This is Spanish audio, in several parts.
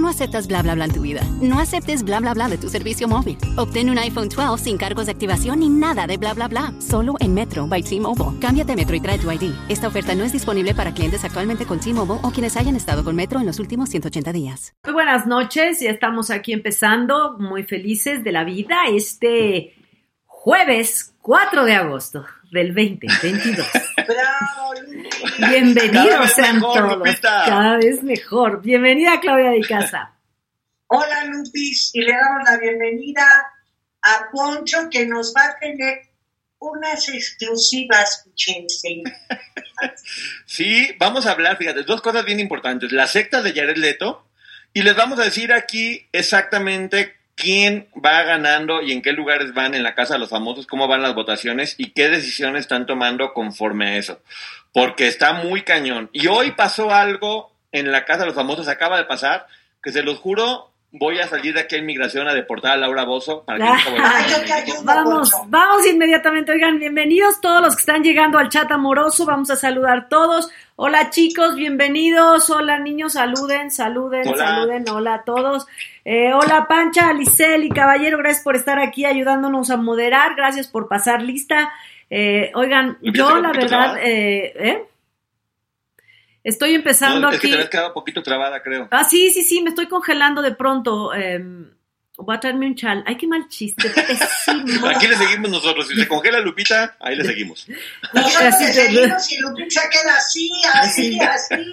Tú no aceptas bla bla bla en tu vida. No aceptes bla bla bla de tu servicio móvil. Obtén un iPhone 12 sin cargos de activación ni nada de bla bla bla. Solo en Metro by T-Mobile. Cámbiate a Metro y trae tu ID. Esta oferta no es disponible para clientes actualmente con T-Mobile o quienes hayan estado con Metro en los últimos 180 días. Muy buenas noches, ya estamos aquí empezando, muy felices de la vida, este jueves 4 de agosto del 2022. ¡Bravo, Bienvenidos Cada vez sean mejor, todos. Lupita. Cada vez mejor. Bienvenida Claudia de Casa. Hola, Lupis, y le damos la bienvenida a Poncho, que nos va a tener unas exclusivas. Sí, vamos a hablar, fíjate, dos cosas bien importantes. La secta de Jared Leto, y les vamos a decir aquí exactamente quién va ganando y en qué lugares van en la Casa de los Famosos, cómo van las votaciones y qué decisiones están tomando conforme a eso. Porque está muy cañón. Y hoy pasó algo en la Casa de los Famosos, acaba de pasar, que se los juro, voy a salir de aquí en migración a deportar a Laura Bozo para que ayudo, Vamos, vamos inmediatamente. Oigan, bienvenidos todos los que están llegando al chat amoroso. Vamos a saludar todos. Hola chicos, bienvenidos. Hola niños, saluden, saluden, Hola. saluden. Hola a todos. Eh, hola Pancha, Alicel y Caballero, gracias por estar aquí ayudándonos a moderar. Gracias por pasar lista. Eh, oigan, ¿Me yo la verdad, eh, ¿eh? estoy empezando No, es que aquí. te habías quedado un poquito trabada, creo. Ah, sí, sí, sí, me estoy congelando de pronto. Eh, voy a traerme un chal. Ay, qué mal chiste. pésimo. Aquí le seguimos nosotros. Si se congela Lupita, ahí le seguimos. Nosotros Así le seguimos y Lupis se queda así, así, así.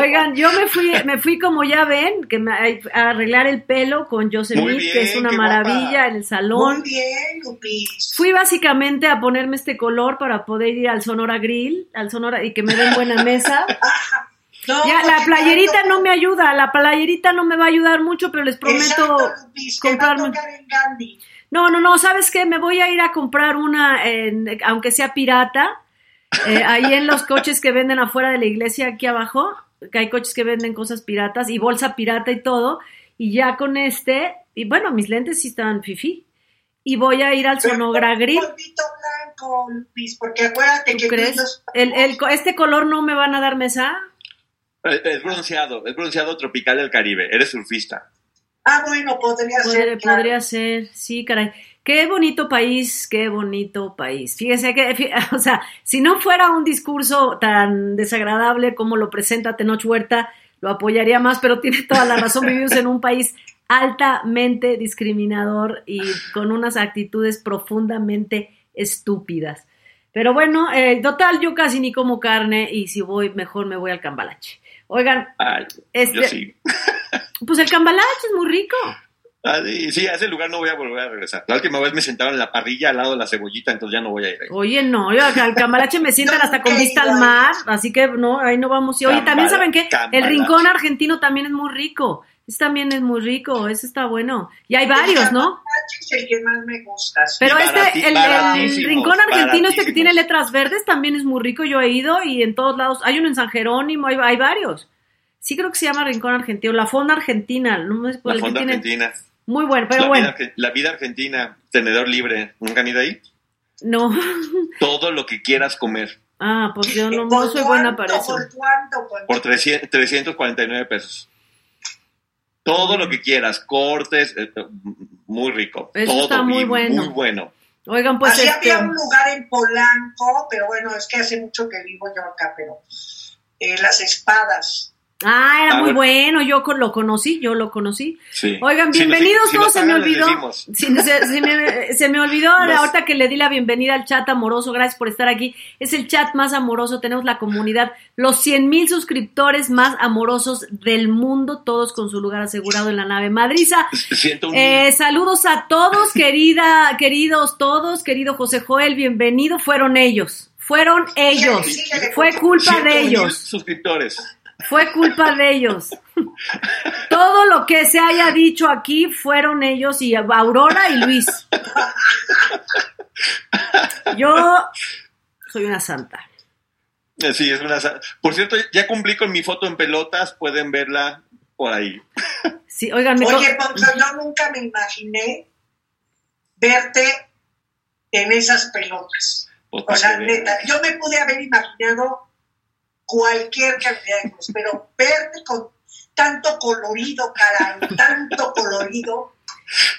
Oigan, yo me fui, me fui como ya ven, que me, a arreglar el pelo con bien, que es una maravilla guapa. en el salón. Muy bien, Lupis. Fui básicamente a ponerme este color para poder ir al Sonora Grill, al Sonora y que me den buena mesa. No, Ya, la playerita no me ayuda, la playerita no me va a ayudar mucho, pero les prometo comprarme. No, no, no, ¿sabes qué? Me voy a ir a comprar una, en- aunque sea pirata, eh, ahí en los coches que venden afuera de la iglesia, aquí abajo, que hay coches que venden cosas piratas y bolsa pirata y todo, y ya con este, y bueno, mis lentes sí están fifi, y voy a ir al Pero Sonogra polvito blanco, porque acuérdate ¿Tú que crees? los- El, el, ¿Este color no me van a dar mesa? Es es bronceado, es bronceado tropical del Caribe. Eres surfista. Ah, bueno, podría ser. claro. podría ser, sí, caray. Qué bonito país, qué bonito país. Fíjese que, o sea, si no fuera un discurso tan desagradable como lo presenta Tenoch Huerta, lo apoyaría más, pero tiene toda la razón. Vivimos en un país altamente discriminador y con unas actitudes profundamente estúpidas. Pero bueno, eh, total, yo casi ni como carne y si voy, mejor me voy al cambalache. Oigan, Ay, este, yo sí. pues el cambalache es muy rico. Ah, sí, sí, a ese lugar no voy a volver a regresar. La última vez me sentaban en la parrilla al lado de la cebollita, entonces ya no voy a ir ahí. Oye, no, yo acá al cambalache me sientan hasta con vista al mar, así que no, ahí no vamos. Y oye, también saben que el rincón argentino también es muy rico. También es muy rico, ese está bueno. Y hay varios, ¿no? el que más me gusta. sí. Pero este, el, rincón argentino este que tiene letras verdes también es muy rico, yo he ido y en todos lados, hay uno en San Jerónimo, hay, hay varios. Sí creo que se llama rincón argentino, la fonda argentina, no es por La fonda tiene- argentina. Muy bueno, pero la, bueno, vida, la vida argentina, tenedor libre. ¿Nunca han ido ahí? no. Todo lo que quieras comer. Ah, pues yo no, ¿Por no soy buena para eso. ¿Por cuánto? Por 300 349 pesos. Todo lo que quieras, cortes, eh, eh, muy rico. Eso Todo está muy bueno. Muy bueno. Oigan, pues Así este... había un lugar en Polanco, pero bueno, es que hace mucho que vivo yo acá, pero eh, las espadas. Ah, era A muy ver. bueno, yo lo conocí, yo lo conocí. Sí. Oigan, Si nos- bienvenidos si se me olvidó. se, se me, se me olvidó Nos- ahorita que le di la bienvenida al chat amoroso, gracias por estar aquí. Es el chat más amoroso, tenemos la comunidad, los 100 mil suscriptores más amorosos del mundo, todos con su lugar asegurado en la nave Madriza. Un... Eh, saludos a todos, querida, queridos todos, querido José Joel, bienvenido, fueron ellos. Fueron ellos. Fue culpa de 100,000 ellos. suscriptores. Fue culpa de ellos. Todo lo que se haya dicho aquí fueron ellos y Aurora y Luis. Yo soy una santa. Eh, Sí, es una... sa- Por cierto, ya cumplí con mi foto en pelotas, pueden verla por ahí. Sí, oigan, Oye, Poncho, yo nunca me imaginé verte en esas pelotas. Pues, O sea, neta, yo me pude haber imaginado cualquier cantidad de cosas, pero verte con tanto colorido, caray, tanto colorido.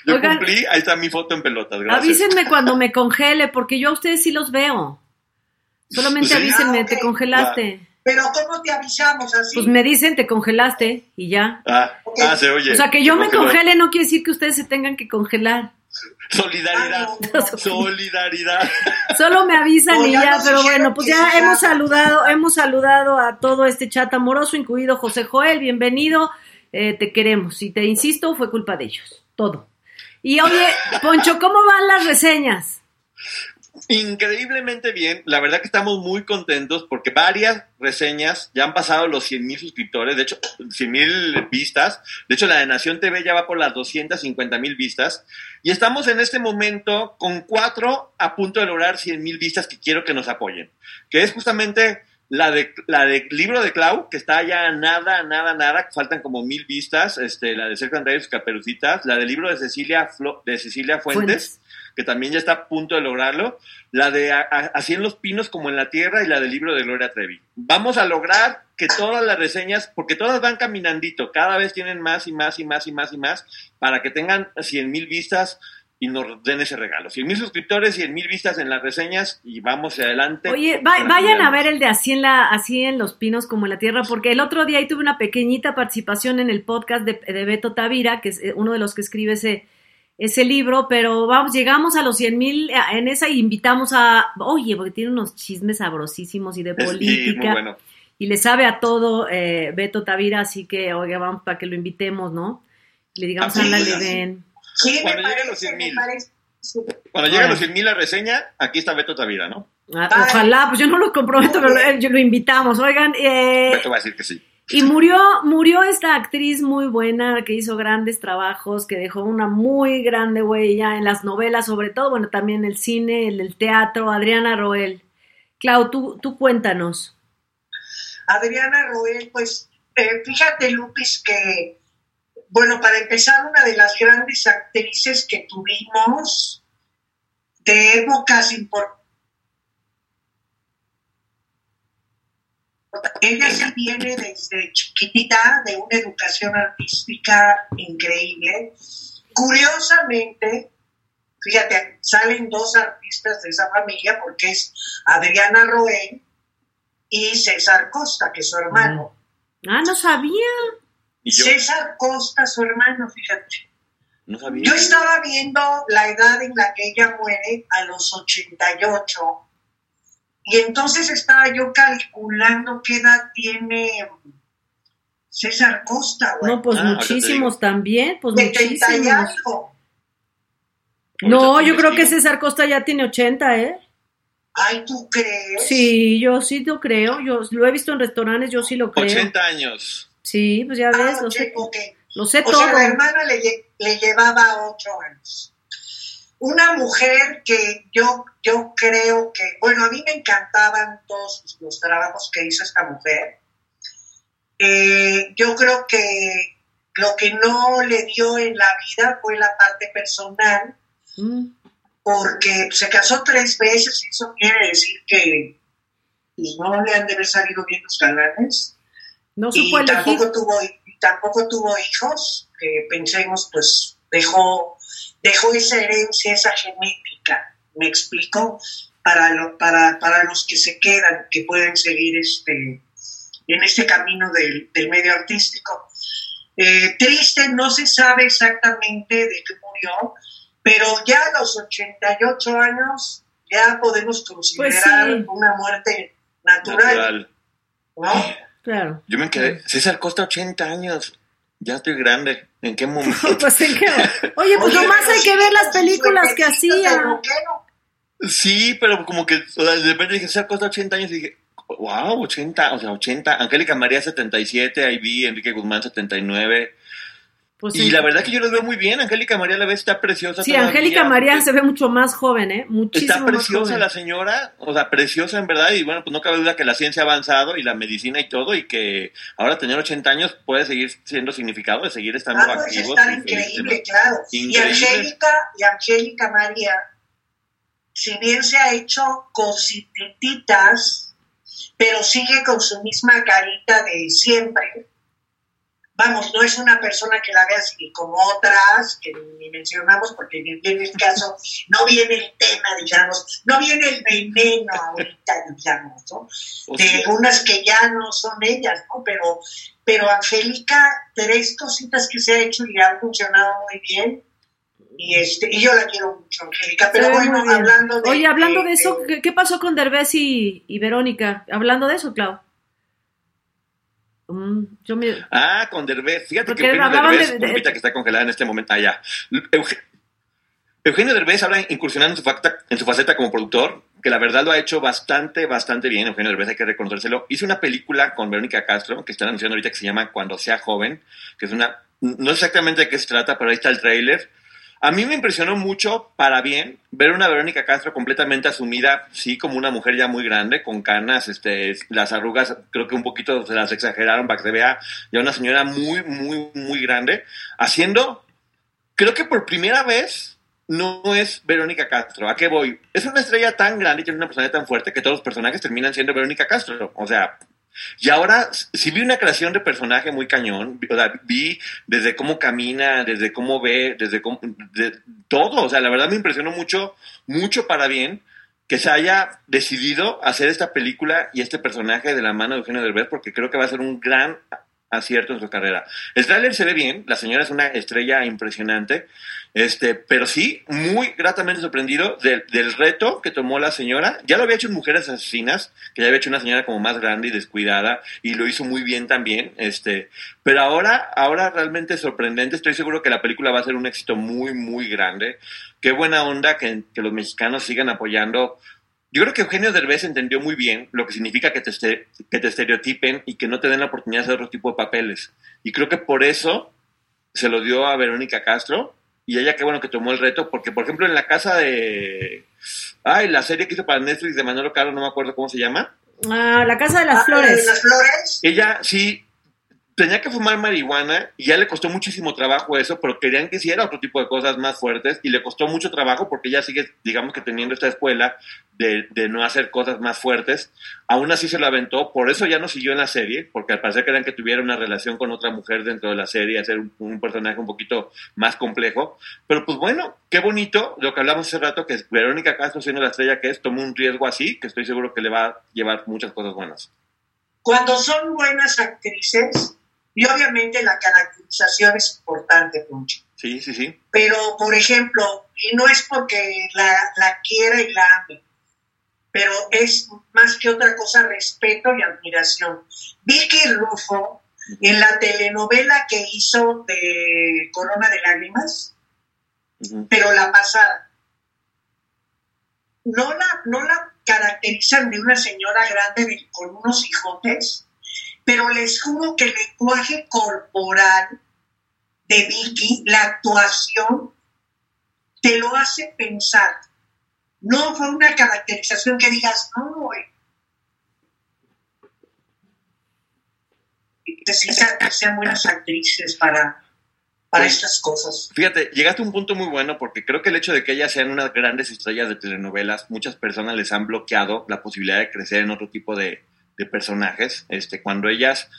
Yo Oigan. cumplí, ahí está mi foto en pelotas, gracias. avísenme cuando me congele, porque yo a ustedes sí los veo. Solamente Sí. avísenme, Ah, te congelaste. Pero ¿cómo te avisamos así? Pues me dicen, te congelaste y ya. Ah, ah, se oye. O sea, que yo me congele no quiere decir que ustedes se tengan que congelar. Solidaridad. Ah. Solidaridad. Solo me avisan No, y ya pero bueno, pues ya hemos saludado, hemos saludado a todo este chat amoroso, incluido José Joel, bienvenido, eh, te queremos. Y te insisto, fue culpa de ellos, todo. Y oye, Poncho, ¿cómo van las reseñas? Increíblemente bien. La verdad que estamos muy contentos porque varias reseñas ya han pasado los 100 mil suscriptores, de hecho, 100 mil vistas. De hecho, la de Nación TV ya va por las 250 mil vistas. Y estamos en este momento con cuatro a punto de lograr 100 mil vistas que quiero que nos apoyen. Que es justamente la de la de libro de Clau, que está ya nada, nada, nada, faltan como mil vistas, este, la de Sergio Andrés caperucitas, la del libro de Cecilia, Flo- de Cecilia Fuentes, Fuentes. Que también ya está a punto de lograrlo, la de a- a- Así en los pinos como en la tierra y la del libro de Gloria Trevi. Vamos a lograr que todas las reseñas, porque todas van caminandito, cada vez tienen más y más y más y más y más, para que tengan 100 mil vistas y nos den ese regalo. 100 mil suscriptores, 100 mil vistas en las reseñas y vamos adelante. Oye, va- vayan a ver el de así en, la, así en los pinos como en la tierra, porque el otro día ahí tuve una pequeñita participación en el podcast de, de Beto Tavira, que es eh, uno de los que escribe ese, ese libro, pero vamos, llegamos a los 100 mil en esa y invitamos a, oye, porque tiene unos chismes sabrosísimos y de política. muy bueno. y le sabe a todo eh, Beto Tavira, así que, oiga, vamos para que lo invitemos, ¿no? Le digamos, Ah, sí, ándale, sí. ven. Sí, me Cuando lleguen los parece, 100 me mil. Cuando lleguen los 100 mil la reseña, aquí está Beto Tavira, ¿no? Ah, ojalá, pues yo no lo comprometo, pero eh, yo lo invitamos. Oigan, eh, Beto va a decir que sí. Y murió, murió esta actriz muy buena que hizo grandes trabajos, que dejó una muy grande huella en las novelas, sobre todo, bueno, también el cine, el, el teatro, Adriana Roel. Clau, tú, tú cuéntanos. Adriana Roel, pues eh, fíjate, Lupis, que, bueno, para empezar, una de las grandes actrices que tuvimos de épocas importantes. Ella sí viene desde chiquitita, de una educación artística increíble. Curiosamente, fíjate, salen dos artistas de esa familia porque es Adriana Roel y César Costa, que es su hermano. Ah, no sabía. Y César Costa, su hermano, fíjate. no sabía. Yo estaba viendo la edad en la que ella muere a los 88 y entonces estaba yo calculando qué edad tiene César Costa, güey. No, pues Ah, muchísimos también, pues 70 y muchísimos. algo. No, yo creo que. César Costa ya tiene 80, ¿eh? Ay, ¿tú crees? Sí, yo sí lo creo. Yo lo he visto en restaurantes, yo sí lo creo. 80 años. Sí, pues ya ves, Ah, lo sé, ok. lo sé O todo. sea, la hermana le, le llevaba ocho años. Una mujer que yo, yo creo que, bueno, a mí me encantaban todos los trabajos que hizo esta mujer. Eh, yo creo que lo que no le dio en la vida fue la parte personal, Mm. porque se casó tres veces y eso quiere decir que pues, no le han de haber salido bien los galanes No y supo elegir. tampoco tuvo y tampoco tuvo hijos que pensemos pues dejó dejó esa herencia esa genética me explico para lo, para, para los que se quedan que pueden seguir este en este camino del, del medio artístico Eh, triste no se sabe exactamente de qué murió pero ya a los 88 años ya podemos considerar Pues sí. una muerte natural, Natural. ¿no? Claro. Yo me quedé. César Costa, 80 años. Ya estoy grande. ¿En qué momento? Pues en qué. Oye, pues Oye, nomás hay que ver las películas que hacía. Sí, pero como que o sea, de repente dije, César Costa, 80 años. Y dije, wow, 80, o sea, 80. Angélica María, 77. Ahí vi Enrique Guzmán, 79. Pues y sí. la verdad que yo los veo muy bien. Angélica María la vez está preciosa. Sí, Angélica María se ve mucho más joven, ¿eh? Muchísimo Está más preciosa joven. la señora, o sea, preciosa en verdad. Y bueno, pues no cabe duda que la ciencia ha avanzado y la medicina y todo. Y que ahora tener 80 años puede seguir siendo significado de seguir estando Ah, pues activos. está y increíble, claro. Increíble. Y Angélica, y Angélica María, si bien se ha hecho cosititas, pero sigue con su misma carita de siempre. Vamos, no es una persona que la veas y como otras, que ni mencionamos, porque en el caso no viene el tema, digamos, no viene el veneno ahorita, digamos, ¿no? O de unas que ya no son ellas, ¿no? Pero, pero Angélica, tres cositas que se ha hecho y han funcionado muy bien. Y, este, y yo la quiero mucho, Angélica. Pero ve bueno, hablando de. Oye, hablando de de- eso, ¿qué, qué pasó con Derbez y, y Verónica? Hablando de eso, Clau. Mm, yo me... Ah, con Derbez. Fíjate Porque que Eugenio Derbez, de- de- que está congelada en este momento. Ah, ya. Euge- Eugenio Derbez ahora incursionando en su, facta- en su faceta como productor, que la verdad lo ha hecho bastante, bastante bien. Eugenio Derbez, hay que reconocérselo. Hizo una película con Verónica Castro, que están anunciando ahorita, que se llama Cuando sea joven, que es una... No sé exactamente de qué se trata, pero ahí está el tráiler. A mí me impresionó mucho, para bien, ver una Verónica Castro completamente asumida, sí, como una mujer ya muy grande, con canas, este, las arrugas creo que un poquito se las exageraron para que se vea ya una señora muy, muy, muy grande, haciendo, creo que por primera vez no es Verónica Castro. ¿A qué voy? Es una estrella tan grande y tiene una personalidad tan fuerte que todos los personajes terminan siendo Verónica Castro. O sea, y ahora sí vi una creación de personaje muy cañón, o sea, vi desde cómo camina, desde cómo ve, desde cómo, de todo, o sea, la verdad me impresionó mucho, mucho para bien que se haya decidido hacer esta película y este personaje de la mano de Eugenio Derbez porque creo que va a ser un gran acierto en su carrera. El tráiler se ve bien, la señora es una estrella impresionante, este, pero sí, muy gratamente sorprendido del, del reto que tomó la señora. Ya lo había hecho en Mujeres Asesinas, que ya había hecho una señora como más grande y descuidada, y lo hizo muy bien también. Este, pero ahora, ahora realmente sorprendente. Estoy seguro que la película va a ser un éxito muy, muy grande. Qué buena onda que, que los mexicanos sigan apoyando. Yo creo que Eugenio Derbez entendió muy bien lo que significa que te, este- que te estereotipen y que no te den la oportunidad de hacer otro tipo de papeles. Y creo que por eso se lo dio a Verónica Castro. Y ella qué bueno que tomó el reto, porque por ejemplo en la casa de... Ay, la serie que hizo para Netflix de Manolo Caro, no me acuerdo cómo se llama. Ah, la Casa de las Ah, Flores. Las flores. Ella sí tenía que fumar marihuana y ya le costó muchísimo trabajo eso, pero querían que hiciera otro tipo de cosas más fuertes y le costó mucho trabajo porque ella sigue, digamos que teniendo esta escuela de, de no hacer cosas más fuertes. Aún así se lo aventó, por eso ya no siguió en la serie, porque al parecer querían que tuviera una relación con otra mujer dentro de la serie, hacer un, un personaje un poquito más complejo. Pero pues bueno, qué bonito lo que hablamos hace rato, que Verónica Castro, siendo la estrella que es, tomó un riesgo así, que estoy seguro que le va a llevar muchas cosas buenas. Cuando son buenas actrices, y obviamente la caracterización es importante, Poncho. Sí, sí, sí. Pero, por ejemplo, y no es porque la, la quiera y la ame, pero es más que otra cosa respeto y admiración. Vicky Rufo, en la telenovela que hizo de Corona de Lágrimas, pero la pasada, no la, no la caracterizan de una señora grande de- con unos hijotes, pero les juro que el lenguaje corporal de Vicky, la actuación, te lo hace pensar. No fue una caracterización que digas, no. Necesitan que sean buenas actrices para, para Pues, estas cosas. Fíjate, llegaste a un punto muy bueno porque creo que el hecho de que ellas sean unas grandes estrellas de telenovelas, muchas personas les han bloqueado la posibilidad de crecer en otro tipo de, de personajes. Este, cuando ellas,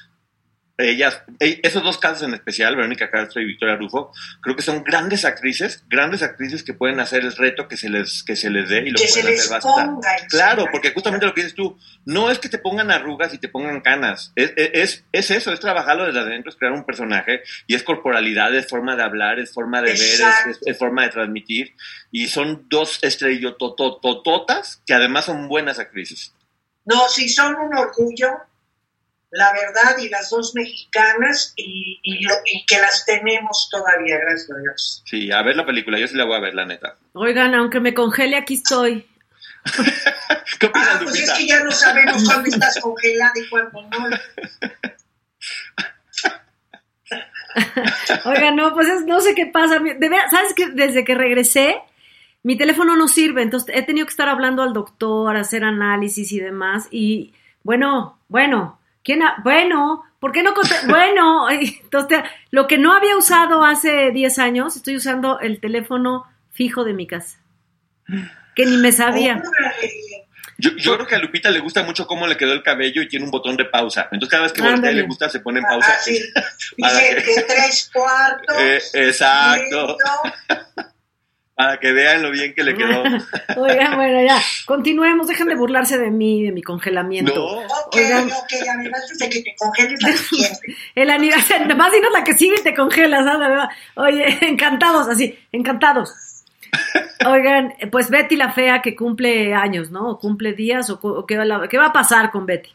ellas, e- esos dos casos en especial, Verónica Castro y Victoria Rufo, creo que son grandes actrices, grandes actrices que pueden hacer el reto que se les, que se les dé y lo Que se pueden les hacer bastante. Claro, porque justamente lo que dices tú, no es que te pongan arrugas y te pongan canas, es, es, es eso, es trabajarlo desde adentro, es crear un personaje y es corporalidad, es forma de hablar, es forma de ver, Exacto. es, es- es forma de transmitir y son dos estrellototototas que además son buenas actrices. No, sí son un orgullo, la verdad, y las dos mexicanas, y, y lo- y que las tenemos todavía, gracias a Dios. Sí, a ver la película, yo sí la voy a ver, la neta. Oigan, aunque me congele, aquí estoy. ¿Qué opinas, Ah, pues es que ya no sabemos cuándo estás congelada y cuándo no. Oiga, no, pues es- no sé qué pasa. De verdad, ¿sabes que Desde que regresé, mi teléfono no sirve, entonces he tenido que estar hablando al doctor, hacer análisis y demás. Y bueno, bueno, ¿quién? ha- bueno, ¿por qué no conté? Bueno, entonces lo que no había usado hace 10 años, estoy usando el teléfono fijo de mi casa, que ni me sabía. Yo, yo creo que a Lupita le gusta mucho cómo le quedó el cabello y tiene un botón de pausa. Entonces cada vez que voltea le gusta se pone en pausa. Ah, sí. Para Dice que- de tres cuartos. Eh, exacto. Para que vean lo bien que le quedó. Oigan, bueno, ya, continuemos, dejen de burlarse de mí, de mi congelamiento. No. Ok, Oigan. ok, además de que te congeles la. El aniversario, nomás dinos la que sigue y te congelas, ¿sabes? Oye, encantados, así, encantados. Oigan, pues Betty la Fea que cumple años, ¿no? O cumple días, o, o qué, va la- qué va a pasar con Betty.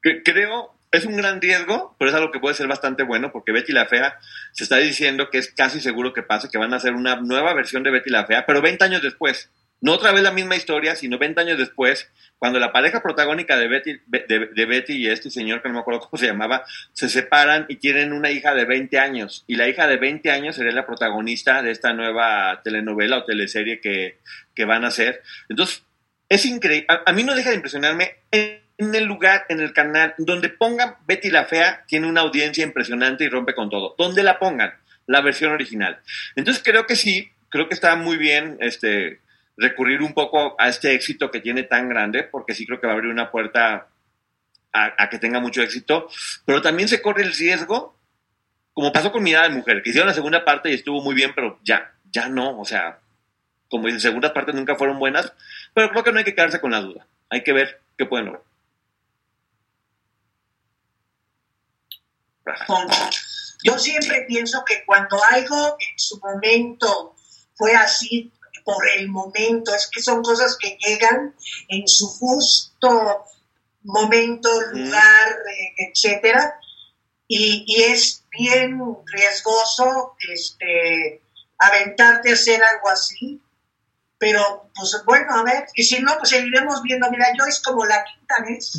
Que- Creo, es un gran riesgo, pero es algo que puede ser bastante bueno, porque Betty la Fea se está diciendo que es casi seguro que pase, que van a hacer una nueva versión de Betty la Fea, pero 20 años después. No otra vez la misma historia, sino 20 años después, cuando la pareja protagónica de Betty, de, Betty y este señor, que no me acuerdo cómo se llamaba, se separan y tienen una hija de 20 años. Y la hija de 20 años sería la protagonista de esta nueva telenovela o teleserie que, que van a hacer. Entonces, es increíble. A, mí no deja de impresionarme en el lugar, en el canal, donde pongan Betty la Fea, tiene una audiencia impresionante y rompe con todo. Donde la pongan, la versión original. Entonces creo que sí, creo que está muy bien este, recurrir un poco a este éxito que tiene tan grande, porque sí creo que va a abrir una puerta a, que tenga mucho éxito, pero también se corre el riesgo, como pasó con Mirada de Mujer, que hicieron la segunda parte y estuvo muy bien, pero ya, ya no, o sea, como dicen, segundas partes nunca fueron buenas, pero creo que no hay que quedarse con la duda. Hay que ver qué pueden lograr. Yo siempre pienso que cuando algo en su momento fue así, por el momento, es que son cosas que llegan en su justo momento, lugar, eh, etcétera, y, y es bien riesgoso este, aventarte a hacer algo así, pero pues bueno, a ver, y si no, pues seguiremos viendo, mira, yo es como la quinta vez.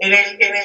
En el, en el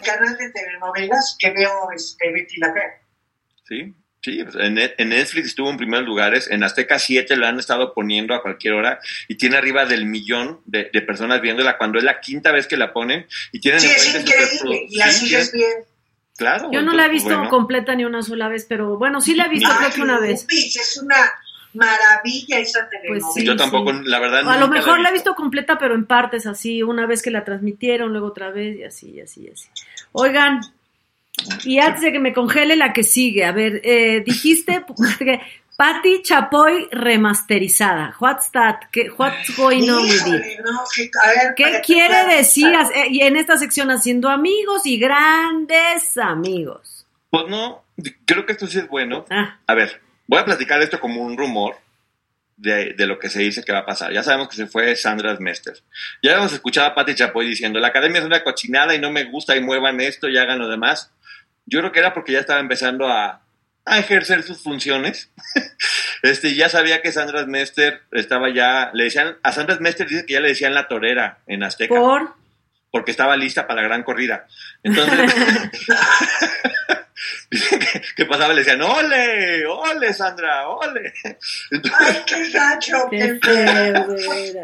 Canal de telenovelas que veo este, Betty la Fea. Sí, sí. pues, En, Net- en Netflix estuvo en primeros lugares. En Azteca 7 la han estado poniendo a cualquier hora y tiene arriba del millón de, de personas viéndola cuando es la quinta vez que la ponen y tienen Sí, es increíble, y la superprodu- sí, sí, bien. Claro. Yo no la he entonces, visto bueno. completa ni una sola vez, pero bueno, sí la he visto Ay, creo que una vez. Es una maravilla esa telenovela. Pues sí. Yo tampoco, la verdad. A lo mejor la he visto completa, pero en partes así, una vez que la transmitieron, luego otra vez y así, y así, y así. Oigan, y antes de que me congele la que sigue, a ver, eh, dijiste que Patty Chapoy remasterizada. What's that? ¿Qué, what's going on with it? Híjole, no, que- a ver, ¿Qué quiere decir? Eh, Y en esta sección haciendo amigos y grandes amigos. Pues no, creo que esto sí es bueno. Ah, A ver, voy a platicar esto como un rumor de, de lo que se dice que va a pasar. Ya sabemos que se fue Sandra Mester. Ya hemos escuchado a Patti Chapoy diciendo, la academia es una cochinada y no me gusta y muevan esto y hagan lo demás. Yo creo que era porque ya estaba empezando a, a ejercer sus funciones. este, ya sabía que Sandra Mester estaba ya, le decían, a Sandra Mester dice que ya le decían la torera en Azteca. ¿Por? Porque estaba lista para la gran corrida. Entonces, que, pasaba, le decían, ole, ole, Sandra, ole. Ay, qué gacho. Qué feo.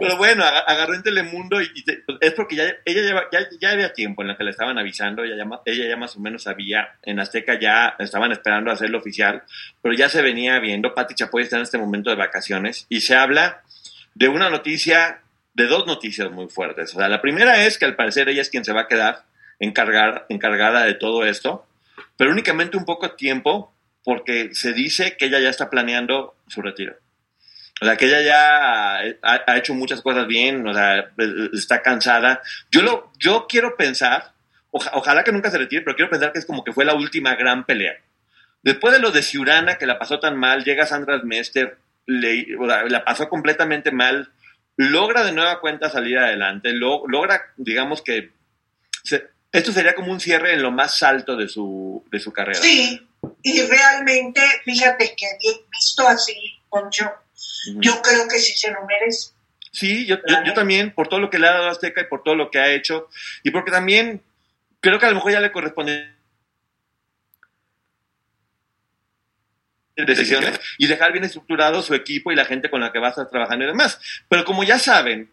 Pero bueno, aga- agarró en Telemundo y, y te- es porque ya, ella lleva, ya, ya había tiempo en la que le estaban avisando, ella ya, ella ya más o menos sabía, en Azteca ya estaban esperando hacerlo oficial, pero ya se venía viendo, Pati Chapoy está en este momento de vacaciones y se habla de una noticia, de dos noticias muy fuertes. O sea, la primera es que al parecer ella es quien se va a quedar encargar, encargada de todo esto, pero únicamente un poco tiempo porque se dice que ella ya está planeando su retiro. O sea, que ella ya ha, ha hecho muchas cosas bien, o sea, está cansada. Yo, lo, yo quiero pensar, oja- ojalá que nunca se retire, pero quiero pensar que es como que fue la última gran pelea. Después de lo de Ciurana, que la pasó tan mal, llega Sandra Mester, le, o sea, la pasó completamente mal, logra de nueva cuenta salir adelante, lo- logra, digamos que, se- esto sería como un cierre en lo más alto de su, de su carrera. Sí, y realmente, fíjate que bien visto así, Poncho, Ujú. yo creo que sí se lo merece. Sí, yo, yo, yo también, por todo lo que le ha dado a Azteca y por todo lo que ha hecho, y porque también creo que a lo mejor ya le corresponde decisiones y dejar bien estructurado su equipo y la gente con la que va a estar trabajando y demás. Pero como ya saben,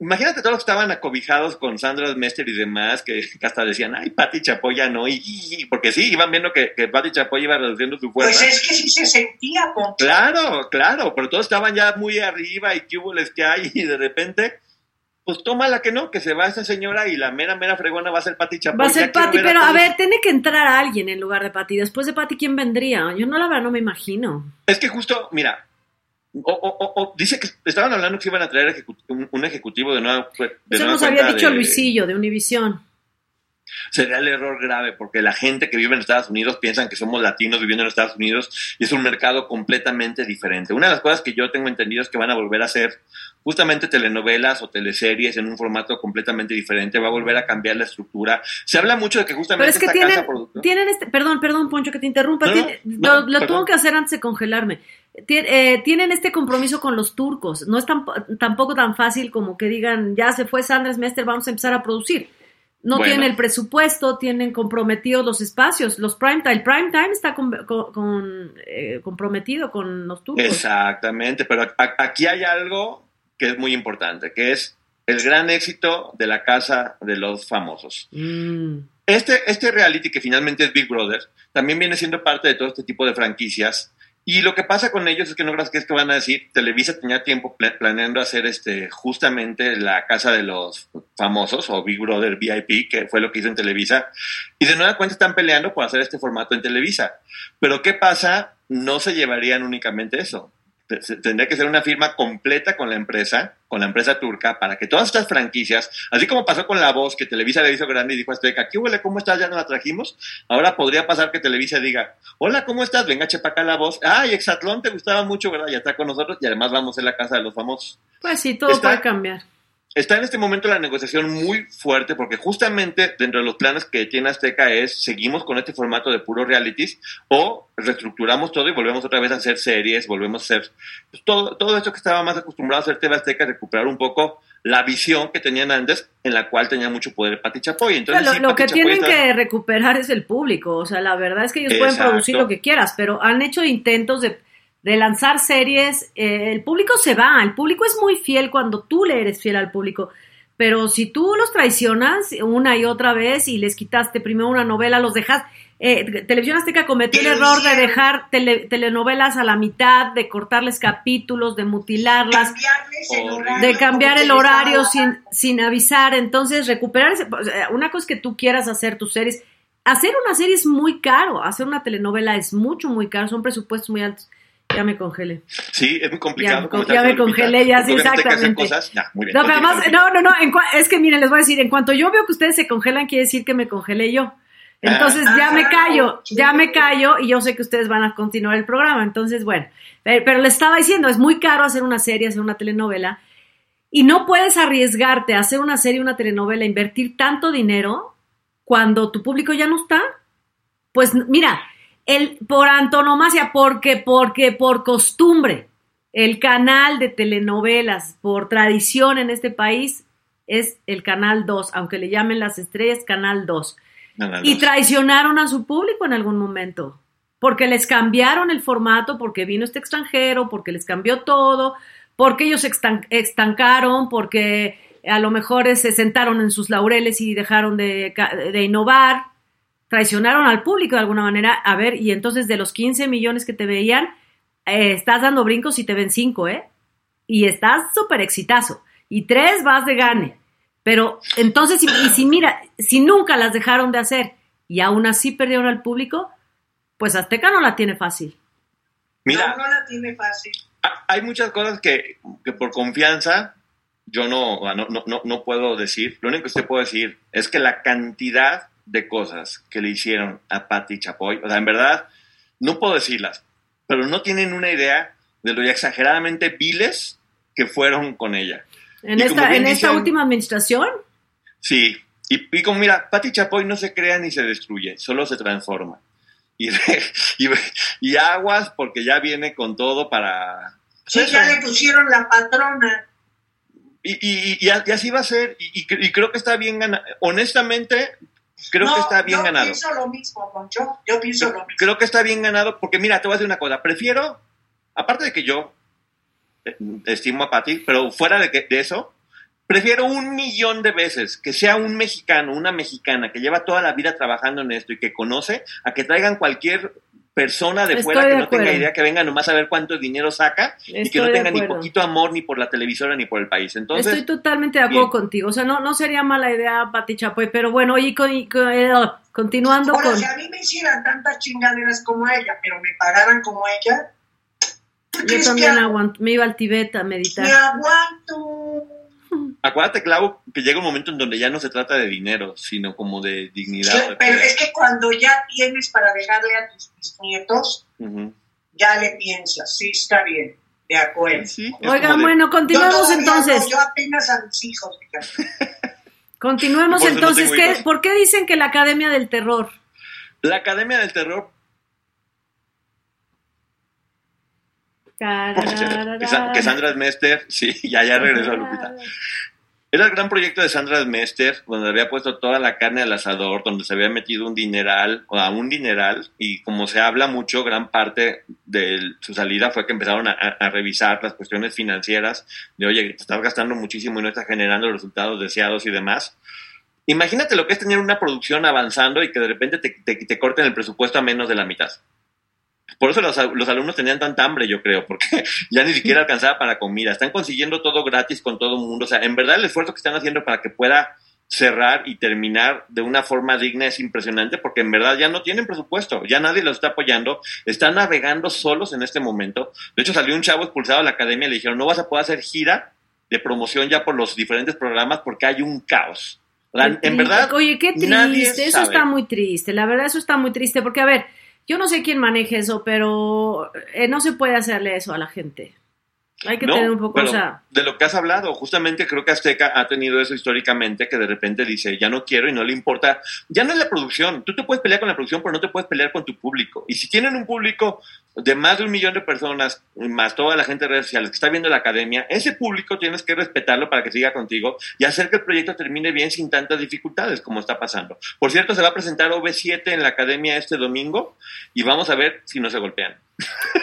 imagínate todos los que estaban acobijados con Sandra Mester y demás, que, que hasta decían, ay, Pati Chapoy ya no, y, y- porque sí, iban viendo que, que Pati Chapoy iba reduciendo su fuerza. Pues es que sí se sentía, Poncho. Claro, claro, pero todos estaban ya muy arriba y qué hubo les que hay y de repente, pues toma la que no, que se va esa señora y la mera, mera fregona va a ser Pati Chapoy. Va a ser Pati, pero a todos. ver, tiene que entrar alguien en lugar de Pati. Después de Pati, ¿quién vendría? Yo no, la verdad, no me imagino. Es que justo, mira, o, o- o- dice que estaban hablando que iban a traer un, un ejecutivo de nueva, de Eso nueva nos había dicho de- Luisillo, de Univisión. Sería el error grave porque la gente que vive en Estados Unidos piensan que somos latinos viviendo en Estados Unidos y es un mercado completamente diferente. Una de las cosas que yo tengo entendido es que van a volver a hacer justamente telenovelas o teleseries en un formato completamente diferente, va a volver a cambiar la estructura. Se habla mucho de que Pero justamente es que esta tienen, casa productora- tienen este, perdón, perdón, Poncho, que te interrumpa. No, Tiene- no, lo tengo que hacer antes de congelarme. Tien- eh, tienen este compromiso con los turcos. No es tan- tampoco tan fácil como que digan, ya se fue Sandra Mester, vamos a empezar a producir. No Bueno. tienen el presupuesto, tienen comprometidos los espacios. Los prime time, el prime time está con- eh, comprometido con los turcos. Exactamente, pero a- aquí hay algo que es muy importante, que es el gran éxito de la casa de los famosos. Mm. Este, este reality que finalmente es Big Brother también viene siendo parte de todo este tipo de franquicias y lo que pasa con ellos es que no creas que es que van a decir Televisa tenía tiempo pla- planeando hacer este justamente la casa de los famosos o Big Brother VIP que fue lo que hizo en Televisa. Y de nueva cuenta están peleando por hacer este formato en Televisa. Pero qué pasa no se llevarían únicamente eso Tendría que ser una firma completa con la empresa, con la empresa turca, para que todas estas franquicias, así como pasó con La Voz, que Televisa le hizo grande y dijo a Azteca, ¿qué huele? ¿Cómo estás? Ya no la trajimos. Ahora podría pasar que Televisa diga, hola, ¿cómo estás? Venga, chepa acá La Voz. Ay, Exatlón, te gustaba mucho, ¿verdad? Ya está con nosotros y además vamos a ser la casa de los famosos. Pues sí, todo Está- puede cambiar. Está en este momento la negociación muy fuerte porque justamente dentro de los planes que tiene Azteca es seguimos con este formato de puro realities o reestructuramos todo y volvemos otra vez a hacer series, volvemos a hacer pues, todo, todo esto que estaba más acostumbrado a hacer TV Azteca, recuperar un poco la visión que tenían antes en la cual tenía mucho poder Pati Chapoy. Entonces, lo sí, lo Pati que Chapoy tienen está- que recuperar es el público. O sea, la verdad es que ellos pueden producir lo que quieras, pero han hecho intentos de, de lanzar series. eh, el público se va, el público es muy fiel cuando tú le eres fiel al público. Pero si tú los traicionas una y otra vez y les quitaste primero una novela, los dejas. Eh, Televisión Azteca cometió el error de dejar tele- telenovelas a la mitad, de cortarles capítulos, de mutilarlas Cambiarles el horario. de cambiar el horario sin, sin avisar, entonces recuperar una cosa es que tú quieras hacer tus series, hacer una serie es muy caro, hacer una telenovela es mucho, muy caro, son presupuestos muy altos. Ya me congelé. Sí, es muy complicado. Ya me como ya me congelé, ya, sí, exactamente. cosas. Ya, muy bien. No, pero además, no, no, no, en cua- es que miren, les voy a decir, en cuanto yo veo que ustedes se congelan, quiere decir que me congelé yo. Entonces ya me Ah, callo, sí. ya me callo y yo sé que ustedes van a continuar el programa. Entonces, bueno, pero, pero les estaba diciendo, es muy caro hacer una serie, hacer una telenovela y no puedes arriesgarte a hacer una serie, una telenovela, invertir tanto dinero cuando tu público ya no está. pues mira, el, por antonomasia, porque, porque por costumbre, el canal de telenovelas, por tradición en este país, es el Canal 2, aunque le llamen las estrellas, Canal 2. Canal Y 2. traicionaron a su público en algún momento, porque les cambiaron el formato, porque vino este extranjero, porque les cambió todo, porque ellos se estancaron, porque a lo mejor se sentaron en sus laureles y dejaron de, de innovar, traicionaron al público de alguna manera. A ver, y entonces de los 15 millones que te veían, eh, estás dando brincos y te ven 5, ¿eh? Y estás súper exitazo. Y tres vas de gane. Pero entonces, y, y si mira, si nunca las dejaron de hacer y aún así perdieron al público, pues Azteca no la tiene fácil. Mira, No, no la tiene fácil. ha- hay muchas cosas que, que por confianza yo no, no, no, no- no puedo decir. Lo único que usted puede decir es que la cantidad de cosas que le hicieron a Patti Chapoy, o sea, en verdad, no puedo decirlas, pero no tienen una idea de lo exageradamente viles que fueron con ella. En esta, en esta dicen- última administración, Sí, y, y como mira, Patti Chapoy no se crea ni se destruye, solo se transforma. Y, y, y aguas porque ya viene con todo para... Sí, eso. ya le pusieron la patrona. Y, y, y, y así va a ser, y, y creo que está bien ganado. Honestamente, creo No, que está bien yo ganado. pienso lo mismo, Poncho. Yo pienso lo mismo. Creo que está bien ganado porque, mira, te voy a decir una cosa. Prefiero, aparte de que yo eh, estimo a Patti, pero fuera de, que- de eso, prefiero un millón de veces que sea un mexicano, una mexicana que lleva toda la vida trabajando en esto y que conoce, a que traigan cualquier persona de Estoy fuera que de no tenga idea, que venga nomás a ver cuánto dinero saca y que Estoy no tenga ni poquito amor ni por la televisora ni por el país. Entonces, estoy totalmente de acuerdo bien. contigo. O sea, no, no sería mala idea, Pati Chapoy, pero bueno, oye, con- con- eh, continuando Ahora, con... si a mí me hicieran tantas chingaderas como ella, pero me pagaran como ella, ¿tú Yo también aguanto, me iba al Tibet a meditar. me aguanto? Acuérdate, Clau, que llega un momento en donde ya no se trata de dinero, sino como de dignidad. Sí, pero es que cuando ya tienes para dejarle a tus bisnietos, Ujú. ya le piensas, sí, está bien, de acuerdo. Sí, Oigan, de- bueno, Yo continuemos todavía entonces. no, yo apenas a mis hijos. Continuemos Por eso no entonces. ¿qué-. ¿Por qué dicen que la Academia del Terror? La Academia del Terror, que Sa- que Sandra Smester, sí, ya, ya regresó a Lupita. Era el gran proyecto de Sandra Smester, donde había puesto toda la carne al asador, donde se había metido un dineral, o a un dineral, y como se habla mucho, gran parte de su salida fue que empezaron a, a- a revisar las cuestiones financieras, de oye, te estás gastando muchísimo y no estás generando los resultados deseados y demás. Imagínate lo que es tener una producción avanzando y que de repente te, te, te corten el presupuesto a menos de la mitad. Por eso los, los, alumnos tenían tanta hambre, yo creo, porque ya ni siquiera alcanzaba para comida. Están consiguiendo todo gratis con todo el mundo. O sea, en verdad el esfuerzo que están haciendo para que pueda cerrar y terminar de una forma digna es impresionante, porque en verdad ya no tienen presupuesto, ya nadie los está apoyando, están navegando solos en este momento. De hecho, salió un chavo expulsado de la academia y le dijeron, no vas a poder hacer gira de promoción ya por los diferentes programas porque hay un caos. En verdad, Oye, qué nadie triste, eso sabe. está muy triste, la verdad eso está muy triste, porque a ver, yo no sé quién maneje eso, pero eh, no se puede hacerle eso a la gente. Hay que No, tener un poco, pero o sea, de lo que has hablado, justamente creo que Azteca ha tenido eso históricamente, que de repente dice, ya no quiero y no le importa, ya no es la producción, tú te puedes pelear con la producción, pero no te puedes pelear con tu público. Y si tienen un público de más de un millón de personas, más toda la gente de redes sociales que está viendo la academia, ese público tienes que respetarlo para que siga contigo y hacer que el proyecto termine bien sin tantas dificultades como está pasando. Por cierto, se va a presentar OV7 en la academia este domingo y vamos a ver si no se golpean.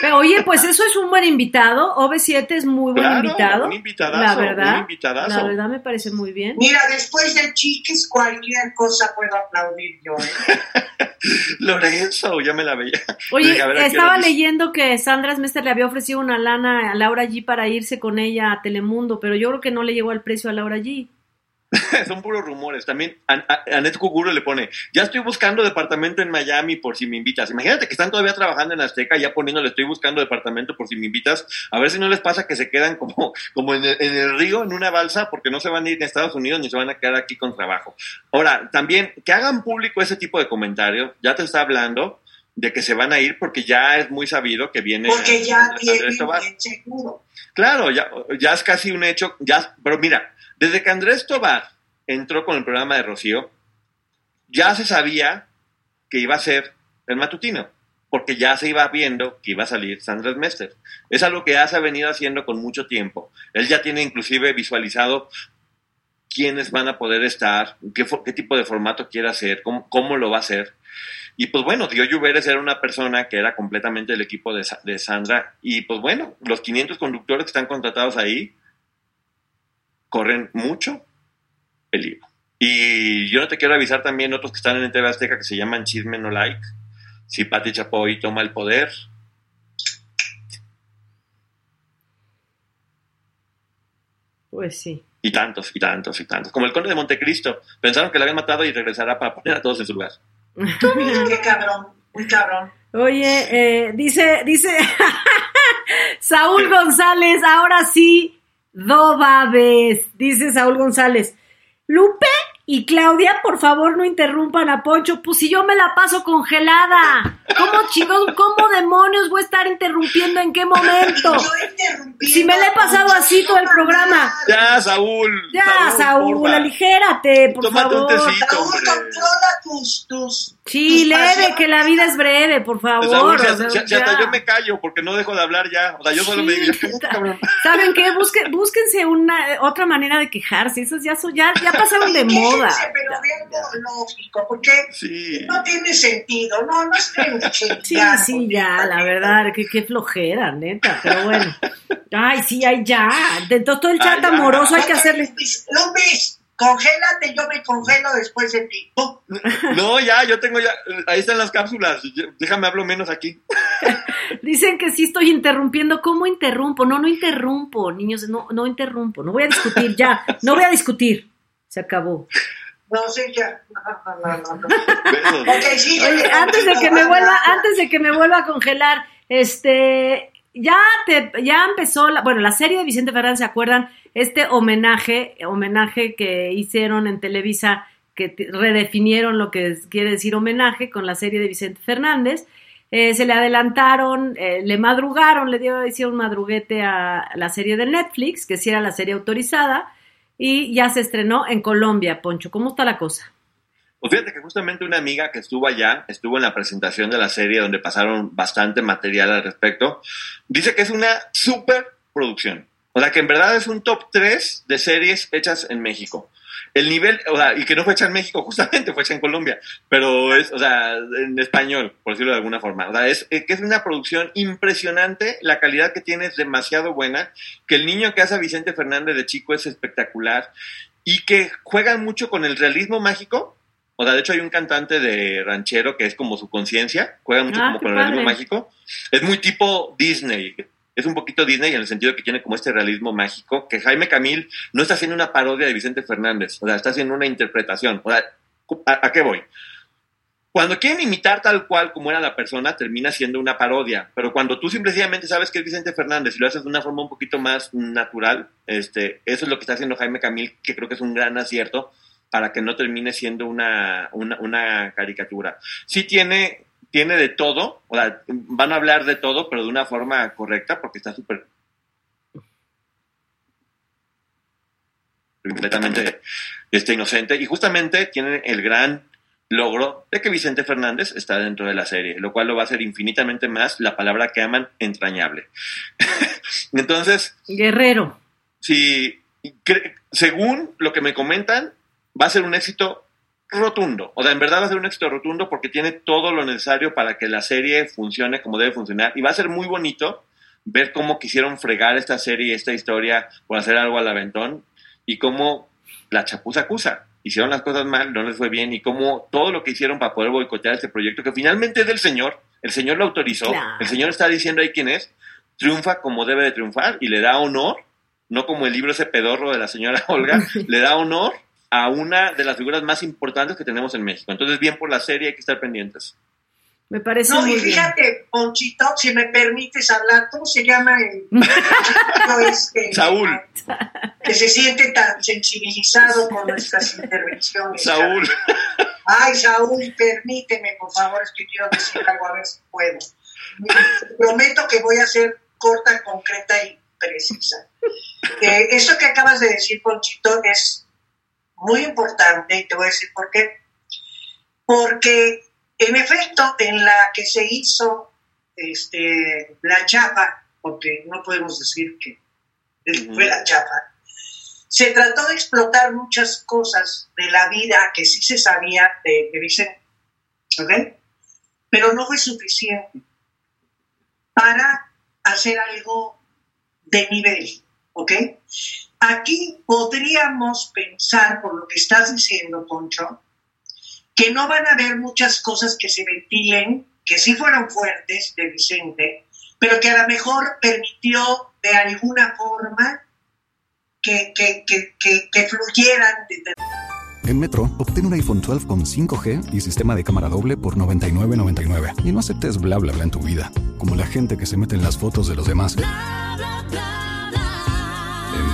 pero, oye, pues eso es un buen invitado, OV7 es muy buen Claro, invitado, un invitadazo, la verdad, un invitadazo. la verdad me parece muy bien. Mira, después de Chiquis, cualquier cosa puedo aplaudir yo, ¿eh? Lorenzo, ya me la veía. Oye, Dije, a ver, ¿a qué estaba leyendo que Sandra Smester le había ofrecido una lana a Laura G para irse con ella a Telemundo, pero yo creo que no le llegó al precio a Laura G. Son puros rumores. También Anet le pone, ya estoy buscando departamento en Miami por si me invitas. Imagínate que están todavía trabajando en Azteca, ya poniéndole, estoy buscando departamento por si me invitas. A ver si no les pasa que se quedan como, como en, el, en el río, en una balsa, porque no se van a ir a Estados Unidos ni se van a quedar aquí con trabajo. Ahora, también, que hagan público ese tipo de comentarios, ya te está hablando de que se van a ir porque ya es muy sabido que viene Porque ya Andrés tienen Tobar. bien seguro. Claro, ya, ya es casi un hecho, ya, pero mira, desde que Andrés Tobar entró con el programa de Rocío, ya se sabía que iba a ser el matutino, porque ya se iba viendo que iba a salir Sandra Mester. Es algo que ya se ha venido haciendo con mucho tiempo. Él ya tiene inclusive visualizado quiénes van a poder estar, qué, qué tipo de formato quiere hacer, cómo, cómo, lo va a hacer. Y pues bueno, Dio Lluveres era una persona que era completamente del equipo de, de, Sandra. Y pues bueno, los 500 conductores que están contratados ahí corren mucho peligro. Y yo no te quiero avisar también otros que están en TV Azteca que se llaman Chisme No Like. Si Pati Chapoy toma el poder, Pues sí. Y tantos, y tantos, y tantos. Como el conde de Montecristo. Pensaron que la habían matado y regresará para poner a todos en su lugar. Qué cabrón, muy cabrón. Oye, eh, dice, dice Saúl González, ahora sí, Dobabes, dice Saúl González. Lupe y Claudia, por favor, no interrumpan a Poncho. Pues si yo me la paso congelada. ¿Cómo chicos, cómo demonios voy a estar interrumpiendo en qué momento? Si me la he pasado así todo el programa. Ya, Saúl. Ya, Saúl, aligérate, por Tómate favor. un tecito, Saúl, controla tus, tus, Sí, leve, que la vida es breve, por favor. O sea, si- si hasta ya. yo me callo porque no dejo de hablar ya. O sea, yo solo me digo, Sí, "Ya, cabrón". ¿Saben qué? Busque, búsquense una otra manera de quejarse. Esos ya son, ya, ya pasaron de moda. pero de algo lógico, porque Sí. no tiene sentido. No, no estén Sí, sí, ya, la verdad, qué, qué flojera, neta, pero bueno. Ay, sí, ay, ya. Entonces todo el chat Ay, ya. amoroso hay que hacerle. Luis, congélate, yo me congelo después de ti. No, ya, yo tengo ya. Ahí están las cápsulas. Déjame hablo menos aquí. Dicen que sí estoy interrumpiendo. ¿Cómo interrumpo? No, no interrumpo, niños, no, no interrumpo. No voy a discutir ya. No voy a discutir. Se acabó. No sé, ya. No, no, no, no. Besos. Ok, sigue. Oye, antes de que me vuelva, antes de que me vuelva a congelar, este, ya te, ya empezó, la, bueno, la serie de Vicente Fernández, ¿se acuerdan? Este homenaje, homenaje que hicieron en Televisa, que redefinieron lo que quiere decir homenaje con la serie de Vicente Fernández. Eh, se le adelantaron, eh, le madrugaron, le dio, hicieron madruguete a la serie de Netflix, que sí era la serie autorizada, y ya se estrenó en Colombia, Poncho. ¿Cómo está la cosa? Pues fíjate que justamente una amiga que estuvo allá, estuvo en la presentación de la serie donde pasaron bastante material al respecto, dice que es una super producción. O sea, que en verdad es un top 3 de series hechas en México. El nivel, o sea, y que no fue hecha en México, justamente fue hecha en Colombia, pero es, o sea, en español, por decirlo de alguna forma. O sea, es eh, que es una producción impresionante, la calidad que tiene es demasiado buena, que el niño que hace a Vicente Fernández de chico es espectacular y que juegan mucho con el realismo mágico. O sea, de hecho hay un cantante de ranchero que es como su conciencia, juega mucho Ah, como con el realismo padre. mágico. Es muy tipo Disney. Es un poquito Disney en el sentido que tiene como este realismo mágico, que Jaime Camil no está haciendo una parodia de Vicente Fernández, o sea, está haciendo una interpretación. O sea, ¿a, qué voy? Cuando quieren imitar tal cual como era la persona, termina siendo una parodia. Pero cuando tú simplemente sabes que es Vicente Fernández y lo haces de una forma un poquito más natural, este, eso es lo que está haciendo Jaime Camil, que creo que es un gran acierto para que no termine siendo una, una, una caricatura. Sí tiene, tiene de todo, o sea, van a hablar de todo, pero de una forma correcta, porque está súper completamente este, inocente. Y justamente tienen el gran logro de que Vicente Fernández está dentro de la serie, lo cual lo va a hacer infinitamente más la palabra que aman entrañable. Entonces, Guerrero. si cre- según lo que me comentan, va a ser un éxito rotundo. O sea, en verdad va a ser un éxito rotundo porque tiene todo lo necesario para que la serie funcione como debe funcionar. Y va a ser muy bonito ver cómo quisieron fregar esta serie y esta historia por hacer algo al aventón y cómo la chapuza acusa. Hicieron las cosas mal, no les fue bien, y cómo todo lo que hicieron para poder boicotear este proyecto, que finalmente es del señor, el señor lo autorizó, Claro. el señor está diciendo ahí quién es, triunfa como debe de triunfar y le da honor no como el libro ese pedorro de la señora Olga, le da honor a una de las figuras más importantes que tenemos en México. Entonces, bien por la serie, hay que estar pendientes. Me parece No, muy y bien. fíjate, Ponchito, si me permites hablar, ¿cómo se llama el este? Saúl. Que se siente tan sensibilizado con nuestras intervenciones. Saúl, Ay, Saúl, permíteme, por favor, es que quiero decir algo, a ver si puedo. Prometo que voy a ser corta, concreta y precisa. Eh, eso que acabas de decir, Ponchito, es muy importante y te voy a decir por qué. Porque En efecto, en la que se hizo este, la chapa, porque no podemos decir que fue la chapa, se trató de explotar muchas cosas de la vida que sí se sabía de, de Vicente, ¿ok? Pero no fue suficiente para hacer algo de nivel, ¿ok? Aquí podríamos pensar, por lo que estás diciendo, Poncho, que no van a haber muchas cosas que se ventilen, que sí fueron fuertes de Vicente, pero que a lo mejor permitió de alguna forma que, que, que, que fluyeran. En Metro, obtén un iPhone 12 con 5G y sistema de cámara doble por $99.99. Y no aceptes bla bla bla en tu vida, como la gente que se mete en las fotos de los demás.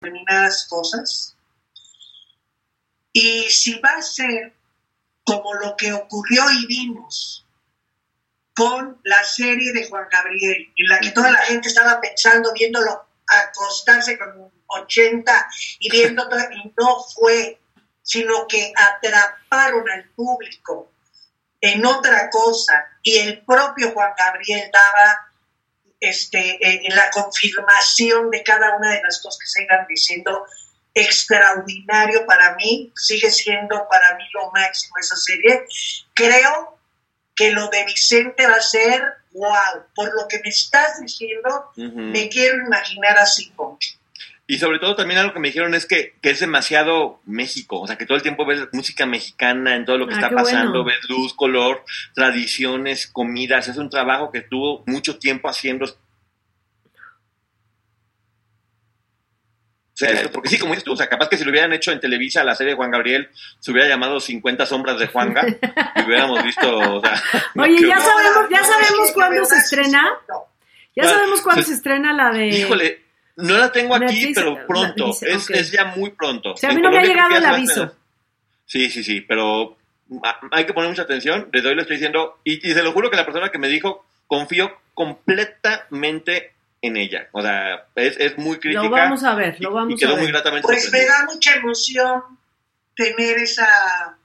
Determinadas cosas. Y si va a ser como lo que ocurrió y vimos con la serie de Juan Gabriel, en la que toda la gente estaba pensando, viéndolo acostarse con 80 y viendo, y no fue, sino que atraparon al público en otra cosa y el propio Juan Gabriel daba este, eh, la confirmación de cada una de las cosas que se iban diciendo, extraordinario para mí, sigue siendo para mí lo máximo esa serie. Creo que lo de Vicente va a ser wow. Por lo que me estás diciendo, me quiero imaginar así, Poncho. Y sobre todo también algo que me dijeron es que, que, es demasiado México, o sea, que todo el tiempo ves música mexicana en todo lo que ah, está pasando, bueno. ves luz, color, tradiciones, comidas, es un trabajo que tuvo mucho tiempo haciendo. O sea, porque sí, como dices tú, o sea, capaz que si lo hubieran hecho en Televisa la serie de Juan Gabriel, se hubiera llamado 50 sombras de Juanga y hubiéramos visto, o sea, Oye, ya sabemos, ya sabemos cuándo se estrena. Ya sabemos cuándo se estrena la de... Híjole, no la tengo aquí, Netflix, pero pronto. Dice, es, okay. es, ya muy pronto. O sea, a mí no me ha llegado el aviso. Sí, sí, sí, pero hay que poner mucha atención. Desde hoy le estoy diciendo, y, y, se lo juro que la persona que me dijo, confío completamente en ella. O sea, es, es muy crítica. Lo vamos a ver, lo vamos y, y quedó a ver. muy gratamente Pues me da mucha emoción tener esa,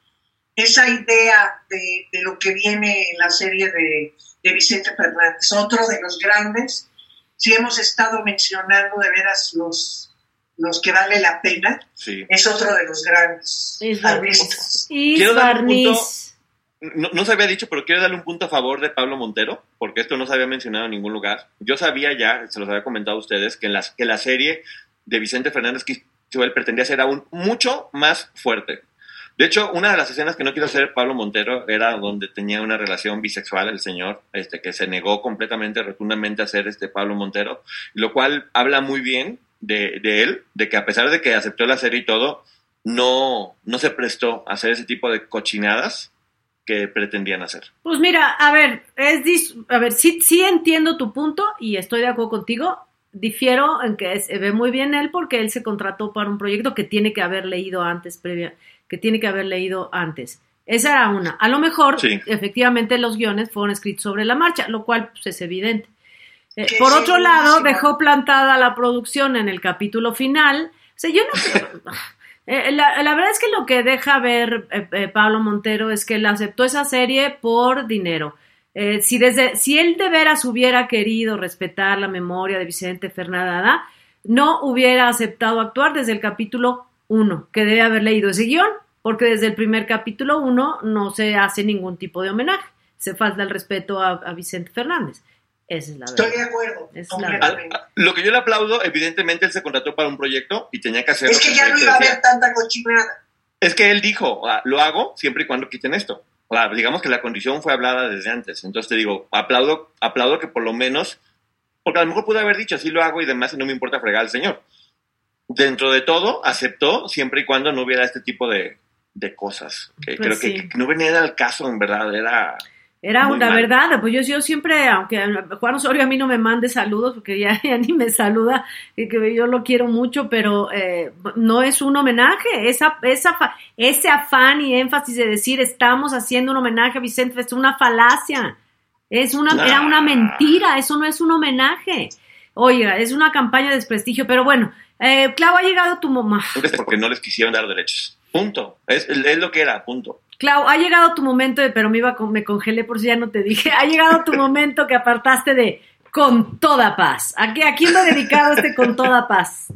esa idea de, de lo que viene en la serie de, de Vicente Fernández. Otro de los grandes si hemos estado mencionando de veras los, los que vale la pena, sí. es otro de los grandes artistas. Quiero dar un punto, no, no, se había dicho, pero quiero darle un punto a favor de Pablo Montero, porque esto no se había mencionado en ningún lugar. Yo sabía ya, se los había comentado a ustedes, que, en la, que la serie de Vicente Fernández Quisquel pretendía ser aún mucho más fuerte. De hecho, una de las escenas que no quiso hacer Pablo Montero era donde tenía una relación bisexual el señor, este, que se negó completamente, rotundamente a hacer este Pablo Montero, lo cual habla muy bien de, de, él, de que a pesar de que aceptó la serie y todo, no, no se prestó a hacer ese tipo de cochinadas que pretendían hacer. Pues mira, a ver, es a ver, sí, sí entiendo tu punto y estoy de acuerdo contigo. Difiero en que se ve muy bien él porque él se contrató para un proyecto que tiene que haber leído antes previa que tiene que haber leído antes. Esa era una. A lo mejor, sí. efectivamente, los guiones fueron escritos sobre la marcha, lo cual pues, es evidente. Eh, por otro lado, dejó plantada la producción en el capítulo final. O sea, yo no creo, Eh, la, la, verdad es que lo que deja ver eh, eh, Pablo Montero es que él aceptó esa serie por dinero. Eh, si, desde, si él de veras hubiera querido respetar la memoria de Vicente Fernández, no hubiera aceptado actuar desde el capítulo 1, que debe haber leído ese guion, porque desde el primer capítulo 1 no se hace ningún tipo de homenaje. Se falta el respeto a, a Vicente Fernández. Esa es la verdad. Estoy de acuerdo. Es. Lo que yo le aplaudo, evidentemente él se contrató para un proyecto y tenía que hacer. Es que ya no iba a haber tanta cochinada. Es que él dijo, ah, lo hago siempre y cuando quiten esto. O sea, digamos que la condición fue hablada desde antes. Entonces te digo, aplaudo, aplaudo que por lo menos, porque a lo mejor pude haber dicho, sí lo hago y demás y no me importa fregar al señor. Dentro de todo, aceptó siempre y cuando no hubiera este tipo de, de cosas. Que Pues creo sí. que, que no venía al caso, en verdad, era... Era una mal. verdad, pues yo, yo siempre, aunque Juan Osorio a mí no me mande saludos, porque ya, ya ni me saluda, y que yo lo quiero mucho, pero eh, no es un homenaje, esa, esa, ese afán y énfasis de decir estamos haciendo un homenaje a Vicente es una falacia, es una, era una mentira, eso no es un homenaje. Oiga, es una campaña de desprestigio, pero bueno, eh, Clau, ha llegado tu mamá. Es porque no les quisieron dar derechos. Punto. Es, es lo que era, punto. Clau, ha llegado tu momento, de, pero me iba con- me congelé por si ya no te dije. Ha llegado tu momento que apartaste de con toda paz. ¿A, qué- a quién lo he dedicado este con toda paz?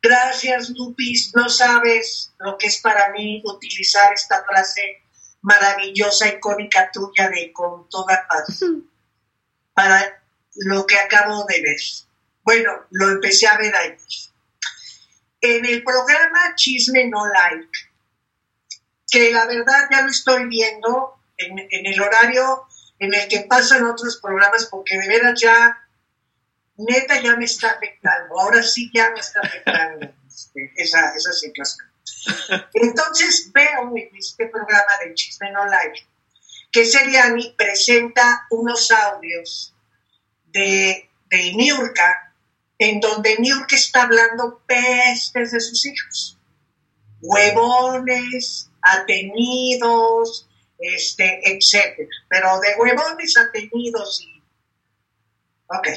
Gracias, Lupis. No sabes lo que es para mí utilizar esta frase maravillosa, icónica tuya de con toda paz. Para lo que acabo de ver. Bueno, lo empecé a ver ayer. En el programa Chisme No Like, que la verdad ya lo estoy viendo en, en el horario en el que pasan otros programas, porque de veras ya neta ya me está afectando, ahora sí ya me está afectando este, esa, esa situación. Entonces veo este programa de Chisme No Like que Seriani presenta unos audios de, de Niurka, en donde Niurka está hablando pestes de sus hijos. Huevones, atenidos, este, etcétera. Pero de huevones, atenidos y... Ok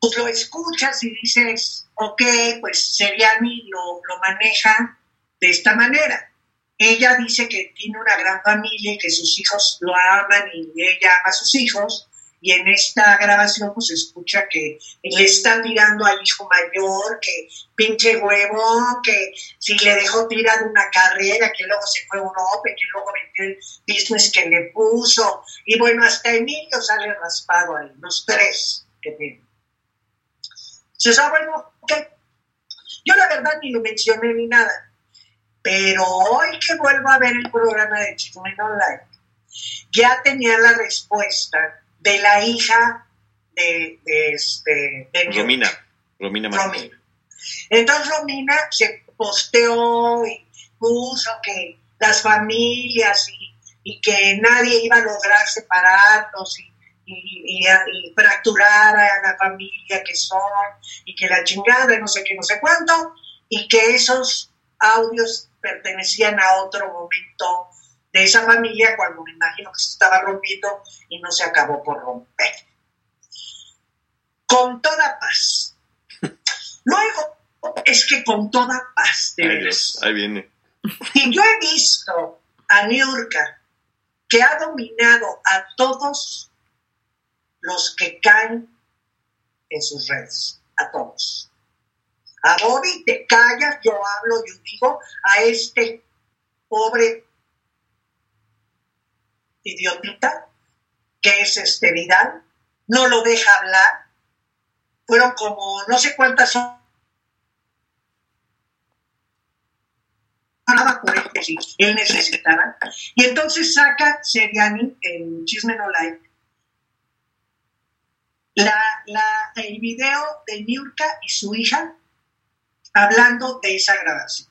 pues lo escuchas y dices, ok, pues Seriani lo, lo maneja de esta manera. Ella dice que tiene una gran familia y que sus hijos lo aman y ella ama a sus hijos. Y en esta grabación pues se escucha que le está tirando al hijo mayor, que pinche huevo, que si le dejó tirar una carrera, que luego se fue a Europa, que luego vendió el business que le puso. Y bueno, hasta Emilio sale raspado ahí, los tres que tienen. Dices, ah, bueno, ok. Yo la verdad ni lo mencioné ni nada. Pero hoy que vuelvo a ver el programa de Chisme Online, ya tenía la respuesta de la hija de, de este de. Romina. Romina. Romina. Entonces Romina se posteó y puso que las familias y, y que nadie iba a lograr separarnos y, y, y, y fracturar a la familia que son y que la chingada y no sé qué, no sé cuánto, y que esos audios pertenecían a otro momento de esa familia cuando me imagino que se estaba rompiendo y no se acabó por romper. Con toda paz. Luego, es que con toda paz, de Ay. Dios, ahí viene. Y yo he visto a Niurka que ha dominado a todos los que caen en sus redes, a todos. A Bobby te callas, yo hablo, yo digo, a este pobre idiotita que es este Vidal, no lo deja hablar. Fueron como no sé cuántas si él necesitaba. Y entonces saca Seriani en Chisme No Like la, la, el video de Niurka y su hija hablando de esa grabación,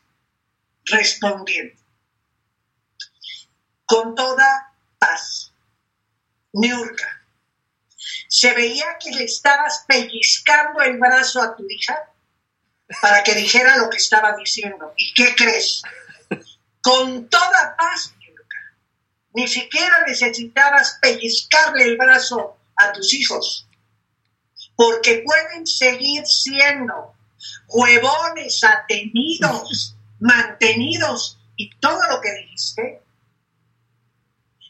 respondiendo con toda paz. Niurka, se veía que le estabas pellizcando el brazo a tu hija para que dijera lo que estaba diciendo. ¿Y qué crees? Con toda paz, Niurka. Ni siquiera necesitabas pellizcarle el brazo a tus hijos, porque pueden seguir siendo huevones, atenidos, mantenidos y todo lo que dijiste,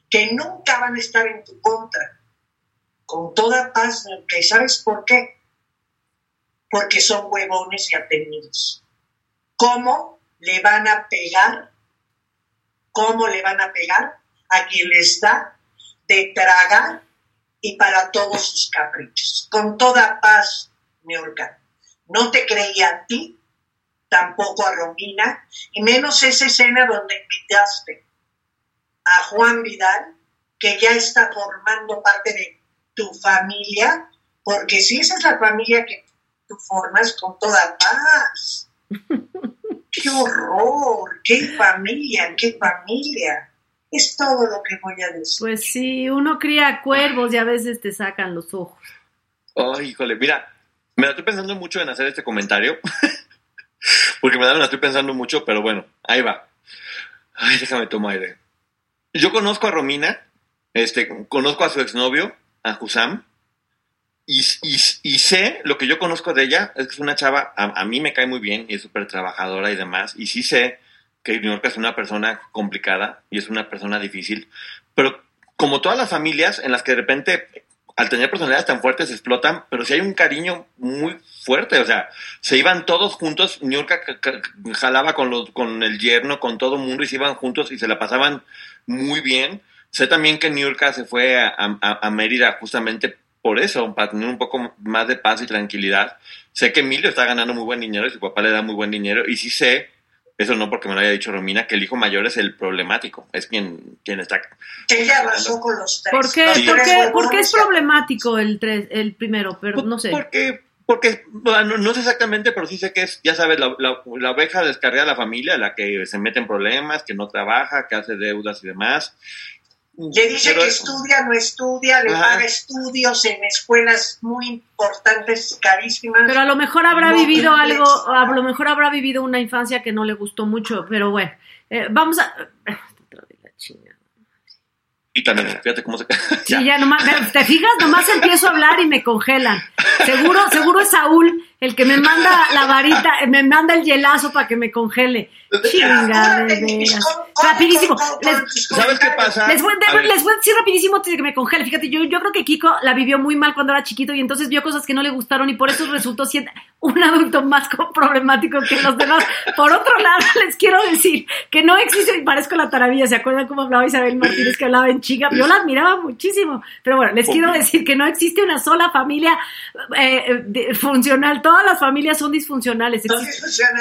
que nunca van a estar en tu contra, con toda paz, que sabes por qué, porque son huevones y atenidos. ¿Cómo le van a pegar? ¿Cómo le van a pegar a quien les da de tragar y para todos sus caprichos? Con toda paz, mi No te creía a ti, tampoco a Romina, y menos esa escena donde invitaste a Juan Vidal, que ya está formando parte de tu familia, porque si esa es la familia que tú formas con toda paz. ¡Qué horror! ¡Qué familia! ¡Qué familia! Es todo lo que voy a decir. Pues sí, uno cría cuervos y a veces te sacan los ojos. Ay, híjole, mira, me la estoy pensando mucho en hacer este comentario. Porque me la estoy pensando mucho, pero bueno, ahí va. Ay, déjame tomar aire. Yo conozco a Romina, este, conozco a su exnovio, a Husam, y, sé, lo que yo conozco de ella, es que es una chava, a, mí me cae muy bien y es súper trabajadora y demás, y sí sé que New York es una persona complicada y es una persona difícil, pero como todas las familias en las que de repente al tener personalidades tan fuertes explotan, pero si hay un cariño muy fuerte, o sea, se iban todos juntos, Niurka jalaba con, los, con el yerno, con todo el mundo y se iban juntos y se la pasaban muy bien. Sé también que Niurka se fue a, a, Mérida justamente por eso, para tener un poco más de paz y tranquilidad. Sé que Emilio está ganando muy buen dinero y su papá le da muy buen dinero y sí sé eso no porque me lo haya dicho Romina, que el hijo mayor es el problemático, es quien, quien está... Ella arrasó con los tres. ¿Por qué, ¿por qué, es problemático el, tres, el primero? Pero no sé. Porque, porque no, sé exactamente, pero sí sé que es, ya sabes, la, la, la oveja descarga de la familia, la que se mete en problemas, que no trabaja, que hace deudas y demás. Le dice que estudia, no estudia, le paga estudios en escuelas muy importantes, carísimas. Pero a lo mejor habrá vivido algo, a lo mejor habrá vivido una infancia que no le gustó mucho, pero bueno, eh, vamos a... Y también, fíjate cómo se... sí, ya nomás, te fijas, nomás empiezo a hablar y me congelan. Seguro, seguro es Saúl el que me manda la varita, me manda el hielazo para que me congele. Chinga, de Rapidísimo. ¿Sabes qué pasa? Les voy, a decir rapidísimo antes de que me congele. Fíjate, yo, yo creo que Kiko la vivió muy mal cuando era chiquito y entonces vio cosas que no le gustaron y por eso resultó siendo un adulto más problemático que los demás. Por otro lado, les quiero decir que no existe, y parezco la taravilla, ¿se acuerdan cómo hablaba Isabel Martínez que hablaba en chica? Yo la admiraba muchísimo. Pero bueno, les quiero decir que no existe una sola familia eh, funcional todas las familias son disfuncionales.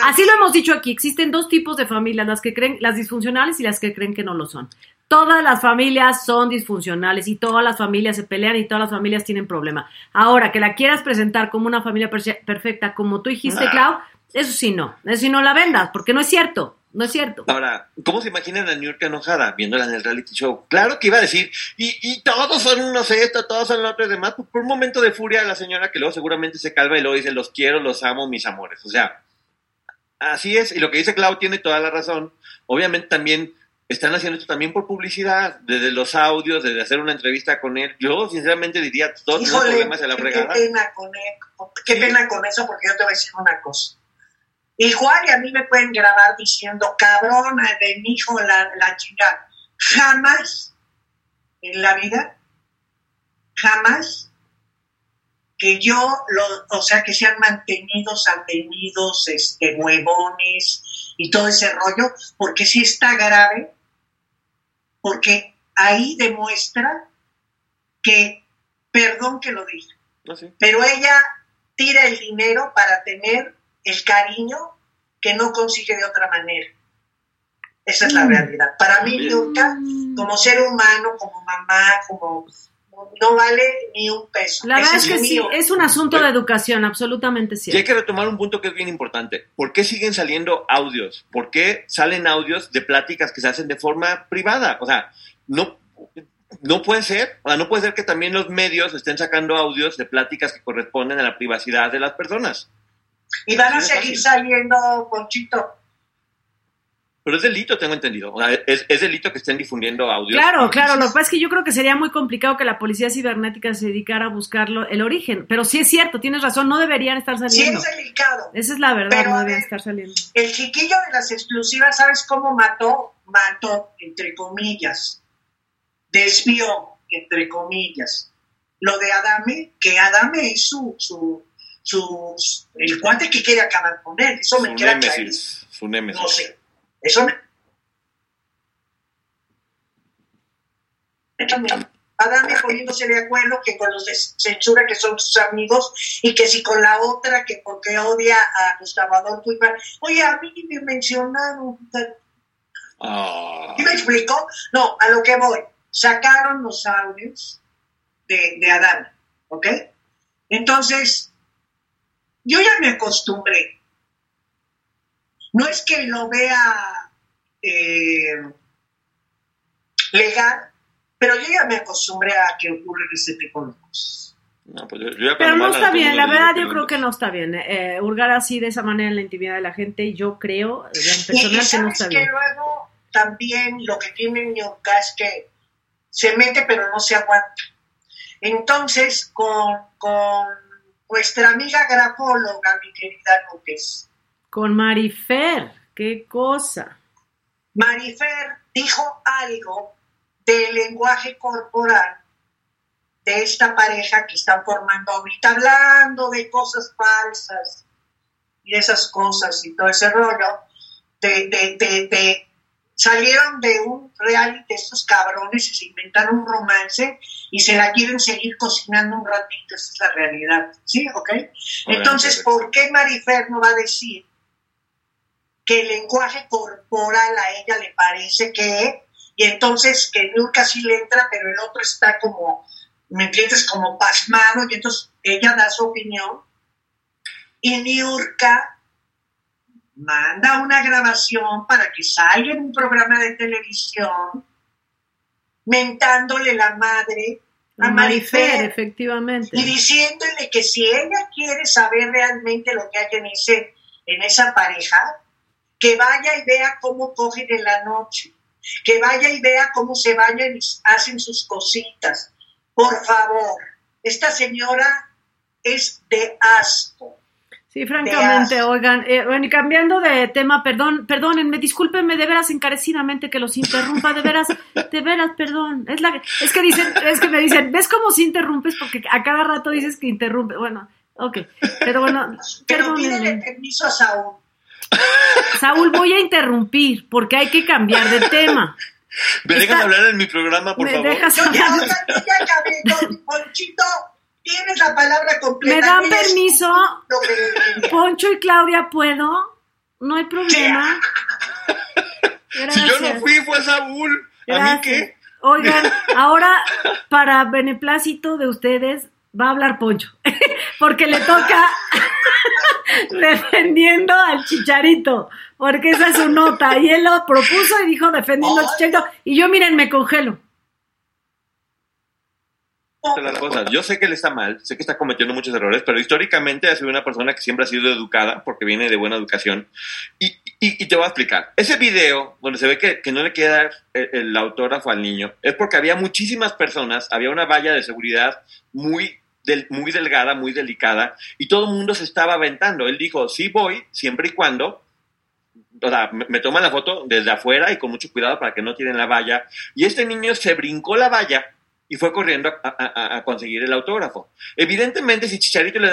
Así lo hemos dicho aquí, existen dos tipos de familias, las que creen, las disfuncionales y las que creen que no lo son. Todas las familias son disfuncionales y todas las familias se pelean y todas las familias tienen problemas. Ahora, que la quieras presentar como una familia perfecta, como tú dijiste, ah. Clau, eso sí no, eso sí no la vendas, porque no es cierto. No es cierto. Ahora, ¿cómo se imaginan a New York enojada viéndola en el reality show? Claro que iba a decir, y, y todos son unos esto, todos son los otros demás. Por un momento de furia la señora que luego seguramente se calma y luego dice, los quiero, los amo, mis amores. O sea, así es. Y lo que dice Clau tiene toda la razón. Obviamente también están haciendo esto también por publicidad, desde los audios, desde hacer una entrevista con él. Yo sinceramente diría, todos los problemas de la fregada. Qué pena con él, qué pena con eso, porque yo te voy a decir una cosa Igual y a mí me pueden grabar diciendo, cabrona de mi hijo la, la chingada. Jamás en la vida, jamás que yo, lo, o sea, que sean mantenidos, atenidos, este, huevones y todo ese rollo, porque sí está grave, porque ahí demuestra que, perdón que lo dije, ah, pero ella tira el dinero para tener el cariño que no consigue de otra manera. Esa es la mm. realidad. Para mí, nunca, como ser humano, como mamá, como no vale ni un peso. La verdad es que sí, es un asunto de educación, absolutamente cierto. Y hay que retomar un punto que es bien importante. ¿Por qué siguen saliendo audios? ¿Por qué salen audios de pláticas que se hacen de forma privada? O sea, no, no puede ser. O sea, no puede ser que también los medios estén sacando audios de pláticas que corresponden a la privacidad de las personas. Y van a seguir saliendo, Ponchito. Pero es delito, tengo entendido. O sea, es, es delito que estén difundiendo audios. Claro, claro. Lo que pasa es que yo creo que sería muy complicado que la policía cibernética se dedicara a buscarlo, el origen. Pero sí es cierto, tienes razón, no deberían estar Sí saliendo. es delicado. Esa es la verdad, Pero, no deberían estar saliendo. El chiquillo de las exclusivas, ¿sabes cómo mató? Mató, entre comillas. Desvió, entre comillas. Lo de Adame, que Adame es su, su, su, el cuate que quiere acabar con él. Eso me Su queda némesis. Su némesis. No sé. Eso me... Adame poniéndose de acuerdo que con los de censura que son sus amigos y que si con la otra que porque odia a Gustavo Adolfo Iván. Oye, a mí me mencionaron. ¿Sí me explico? No, a lo que voy. Sacaron los audios de, de Adán, ¿ok? Entonces, yo ya me acostumbré. No es que lo vea eh, legal, pero yo ya me acostumbré a que ocurren ese tipo de cosas. No, pues yo- Pero no está bien, la verdad yo creo que no está bien. Eh, hurgar así de esa manera en la intimidad de la gente, y yo creo, en Y, y personal, que no sabes está que bien. luego también lo que tiene Ñoca es que se mete pero no se aguanta. Entonces, con, con nuestra amiga grafóloga, mi querida López, Con Marifer, qué cosa. Marifer dijo algo del lenguaje corporal de esta pareja que están formando ahorita, hablando de cosas falsas y esas cosas y todo ese rollo, de, de, de, de- salieron de un reality de estos cabrones y se inventaron un romance y se la quieren seguir cocinando un ratito, esa es la realidad, ¿sí? ¿Ok? Entonces, ¿por qué Marifer no va a decir que el lenguaje corporal a ella le parece que, y entonces que nunca sí le entra, pero el otro está como, ¿me entiendes? Como pasmado, y entonces ella da su opinión, y Niurka manda una grabación para que salga en un programa de televisión mentándole la madre a Marifer, Marifer efectivamente. y diciéndole que si ella quiere saber realmente lo que hay en, ese, en esa pareja, que vaya y vea cómo cogen en la noche, que vaya y vea cómo se bañan y hacen sus cositas. Por favor, esta señora es de asco. Sí, francamente, oigan, eh, bueno, y cambiando de tema, perdón, perdónenme, discúlpenme de veras encarecidamente que los interrumpa, de veras, de veras, perdón. Es la es que dicen, es que me dicen, ¿ves cómo si interrumpes? Porque a cada rato dices que interrumpe. Bueno, ok, pero bueno, Pero pídele permiso a Saúl. Saúl, voy a interrumpir porque hay que cambiar de tema. ¿Me Está- dejan hablar en mi programa, por ¿Me favor? dejas hablar? Ponchito, tienes la palabra completa. ¿Me dan permiso? Poncho y Claudia, ¿puedo? No hay problema. Si yo no fui, fue Saúl. ¿A mí qué? Oigan, ahora para beneplácito de ustedes va a hablar Poncho, porque le toca defendiendo al chicharito, porque esa es su nota, y él lo propuso y dijo defendiendo al chicharito, y yo miren, me congelo. las cosas. Yo sé que él está mal, sé que está cometiendo muchos errores, pero históricamente ha sido una persona que siempre ha sido educada porque viene de buena educación. Y, y- y te voy a explicar. Ese video donde se ve que, que no le queda el, el autógrafo al niño es porque había muchísimas personas, había una valla de seguridad muy, del- muy delgada, muy delicada, y todo el mundo se estaba aventando. Él dijo, sí voy, siempre y cuando o sea, me, me toman la foto desde afuera y con mucho cuidado para que no tiren la valla. Y este niño se brincó la valla y fue corriendo a, a- conseguir el autógrafo. Evidentemente, si Chicharito le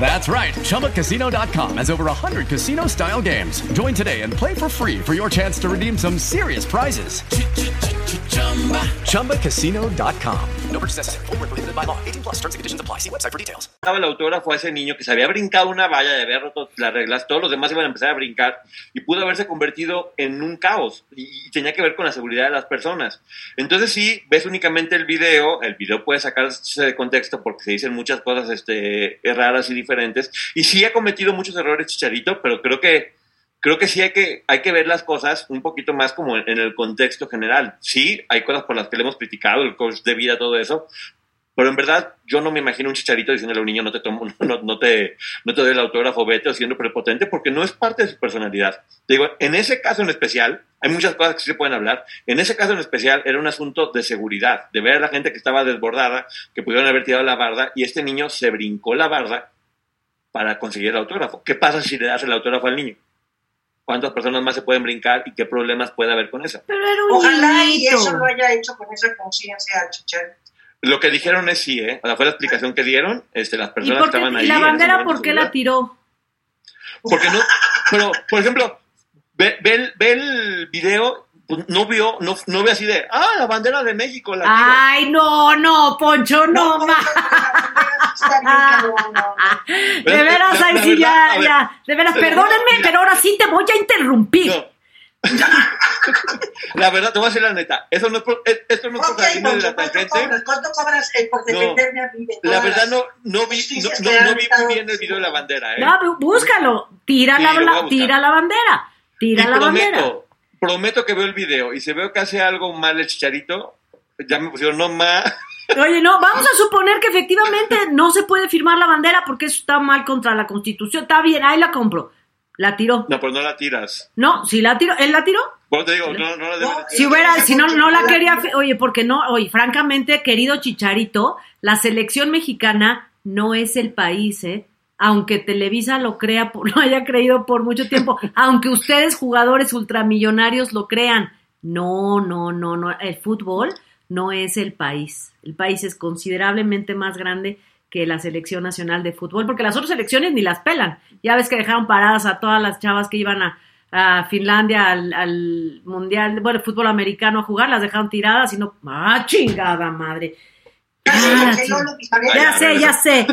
That's right. ChumbaCasino.com has over 100 casino style games. Join today and play for free for your chance to redeem some serious prizes. ChumbaCasino.com. No purchase necessary. Void where prohibited by law. 18 plus terms and conditions apply. See website for details. el autógrafo a ese niño que se había brincado una valla de haber roto las reglas, todos los demás iban a empezar a brincar y pudo haberse convertido en un caos y, y tenía que ver con la seguridad de las personas. Entonces si ves únicamente el video, el video puede sacarse de contexto porque se dicen muchas cosas este, raras y diferentes y sí ha cometido muchos errores Chicharito, pero creo que creo que sí hay que, hay que ver las cosas un poquito más como en, en el contexto general. Sí, hay cosas por las que le hemos criticado, el coach de vida, todo eso, pero en verdad, yo no me imagino un chicharito diciéndole a un niño no te tomo, no, no te, no te doy el autógrafo, vete o siendo prepotente, porque no es parte de su personalidad. Te digo, en ese caso en especial, hay muchas cosas que sí se pueden hablar. En ese caso en especial era un asunto de seguridad, de ver a la gente que estaba desbordada, que pudieron haber tirado la barda, y este niño se brincó la barda para conseguir el autógrafo. ¿Qué pasa si le das el autógrafo al niño? ¿Cuántas personas más se pueden brincar y qué problemas puede haber con eso? Pero era un Ojalá y niñito. eso lo haya hecho con esa conciencia Chicharito. Lo que dijeron es sí, ¿eh? O sea, fue la explicación que dieron, este, las ¿Y, personas que qué- estaban y ahí. la en ese bandera por qué la tiró? Porque no, pero, por ejemplo, ve, ve el, ve el video, pues, no vio, no, no ve así de, ah, la bandera de México, la tiro". Ay, no, no, Poncho, no, la no, no. De veras, La- ahí la sí, ya, ya. De veras, perdónenme, pero ahora sí te voy a interrumpir. No. La verdad, te voy a decir la neta, eso no es por, es- esto no es por Ok, salirme de la ¿cuánto tangente. cobras? ¿Cuánto cobras eh, por No. defenderme a mí de La verdad, no, no vi, no, vi muy bien el video de la bandera, ¿eh? No, bú- búscalo. Tira, Sí, la, tira la bandera. Tira y la prometo, bandera. prometo que veo el video y si veo que hace algo mal el chicharito, ya me pusieron no más. Oye, no, vamos a suponer que efectivamente no se puede firmar la bandera porque eso está mal contra la Constitución. Está bien, ahí la compro. La tiró. No, pues no la tiras. No, si la tiró, ¿él la tiró? Bueno, te digo, no, no la No. Si hubiera, si no, no la quería, oye, porque no, oye, francamente, querido Chicharito, la selección mexicana no es el país, ¿eh? Aunque Televisa lo crea, lo haya creído por mucho tiempo, aunque ustedes jugadores ultramillonarios lo crean, no, no, no, no, el fútbol no es el país. El país es considerablemente más grande que la selección nacional de fútbol, porque las otras selecciones ni las pelan. Ya ves que dejaron paradas a todas las chavas que iban a, a Finlandia al, al mundial, bueno, fútbol americano a jugar, las dejaron tiradas y no, ah, chingada madre. Ah, sí. no. Ya sé, ya sé.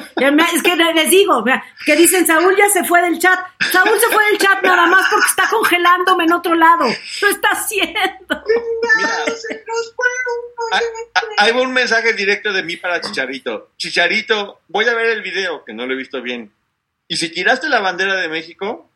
Es que les digo, que dicen Saúl ya se fue del chat. Saúl se fue del chat nada más porque está congelándome en otro lado. Lo está haciendo. Ya me hay un mensaje directo de mí para Chicharito. Chicharito, voy a ver el video, que no lo he visto bien. Y si tiraste la bandera de México,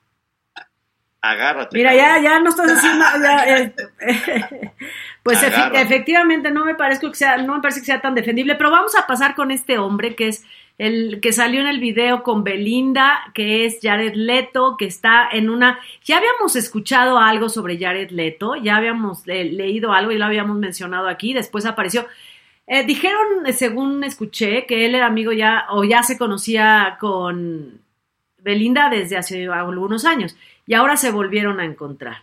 agárrate. Mira, ya, cabrón. ya no estás haciendo. ya, eh, pues Agárrate. efectivamente no me parece que sea, no me parece que sea tan defendible, pero vamos a pasar con este hombre que es el que salió en el video con Belinda, que es Jared Leto, que está en una. Ya habíamos escuchado algo sobre Jared Leto, ya habíamos eh, leído algo y lo habíamos mencionado aquí, después apareció. Eh, dijeron, eh, según escuché, que él era amigo ya, o ya se conocía con Belinda desde hace algunos años, y ahora se volvieron a encontrar.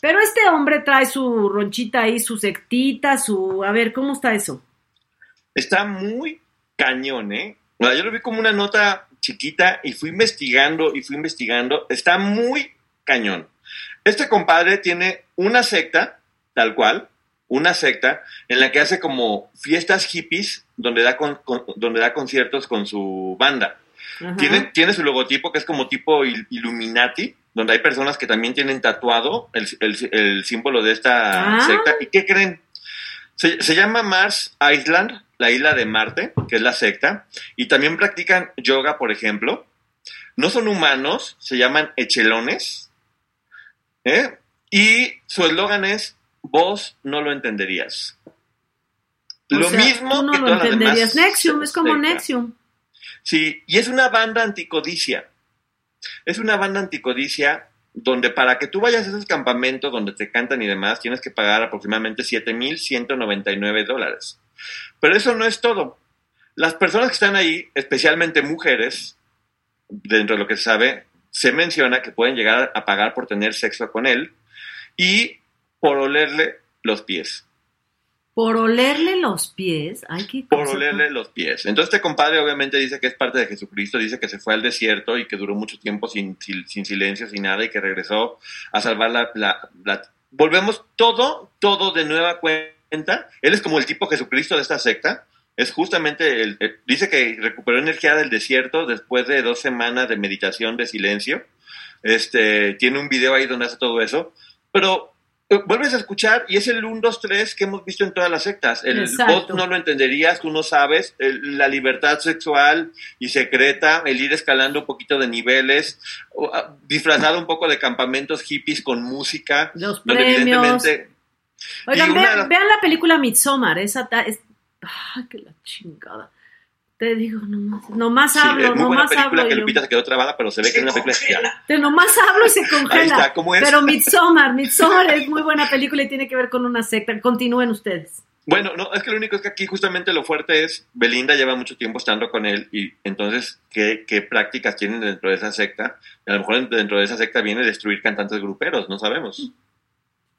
Pero este hombre trae su ronchita ahí, su sectita, su... A ver, ¿cómo está eso? Está muy cañón, ¿eh? O sea, yo lo vi como una nota chiquita y fui investigando y fui investigando. Está muy cañón. Este compadre tiene una secta, tal cual, una secta en la que hace como fiestas hippies donde da, con- donde da conciertos con su banda. Tiene, tiene su logotipo que es como tipo il- Illuminati, donde hay personas que también tienen tatuado el, el- el símbolo de esta Ah. secta. ¿Y qué creen? Se, se llama Mars Island, la isla de Marte, que es la secta, y también practican yoga, por ejemplo. No son humanos, se llaman echelones. ¿eh? Y su eslogan es, vos no lo entenderías. O Lo sea, mismo tú no que lo todas entenderías. Nexium, es como. Nexium. Sí, y es una banda anticodicia. Es una banda anticodicia donde para que tú vayas a esos campamentos donde te cantan y demás, tienes que pagar aproximadamente 7.199 dólares. Pero eso no es todo. Las personas que están ahí, especialmente mujeres, dentro de lo que se sabe, se menciona que pueden llegar a pagar por tener sexo con él y por olerle los pies. Por olerle los pies, hay que... Por olerle los pies. Entonces este compadre obviamente dice que es parte de Jesucristo, dice que se fue al desierto y que duró mucho tiempo sin, sin, sin silencio, sin nada y que regresó a salvar la, la, la... Volvemos todo, todo de nueva cuenta. Él es como el tipo Jesucristo de esta secta. Es justamente, el, el- dice que recuperó energía del desierto después de dos semanas de meditación, de silencio. Este, tiene un video ahí donde hace todo eso. Pero vuelves a escuchar y es el 1, 2, 3 que hemos visto en todas las sectas. El Exacto. vos no lo entenderías, tú no sabes. el- la libertad sexual y secreta, el ir escalando un poquito de niveles, o, ah, disfrazado un poco de campamentos hippies con música. Los premios. evidentemente- Oigan, una vean, la película Midsommar, esa ta- es... Ay, que la chingada. Te digo, nomás, nomás sí, hablo, es muy buena película hablo. que yo. Lupita se quedó trabada, pero se ve que es una película genial. Te nomás hablo y se congela. Ahí está, ¿cómo es? Pero Midsommar, Midsommar es muy buena película y tiene que ver con una secta. Continúen ustedes. Bueno, no, es que lo único es que aquí justamente lo fuerte es, Belinda lleva mucho tiempo estando con él y entonces, ¿qué, qué prácticas tienen dentro de esa secta? A lo mejor dentro de esa secta viene destruir cantantes gruperos, no sabemos.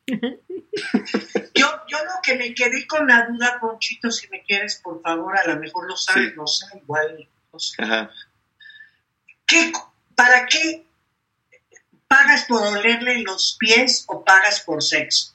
Yo, lo que me quedé con la duda, Ponchito, si me quieres, por favor, a lo mejor lo sabes, Sí. no sé, igual, no sé. Ajá. ¿Qué, ¿Para qué pagas por olerle los pies o pagas por sexo?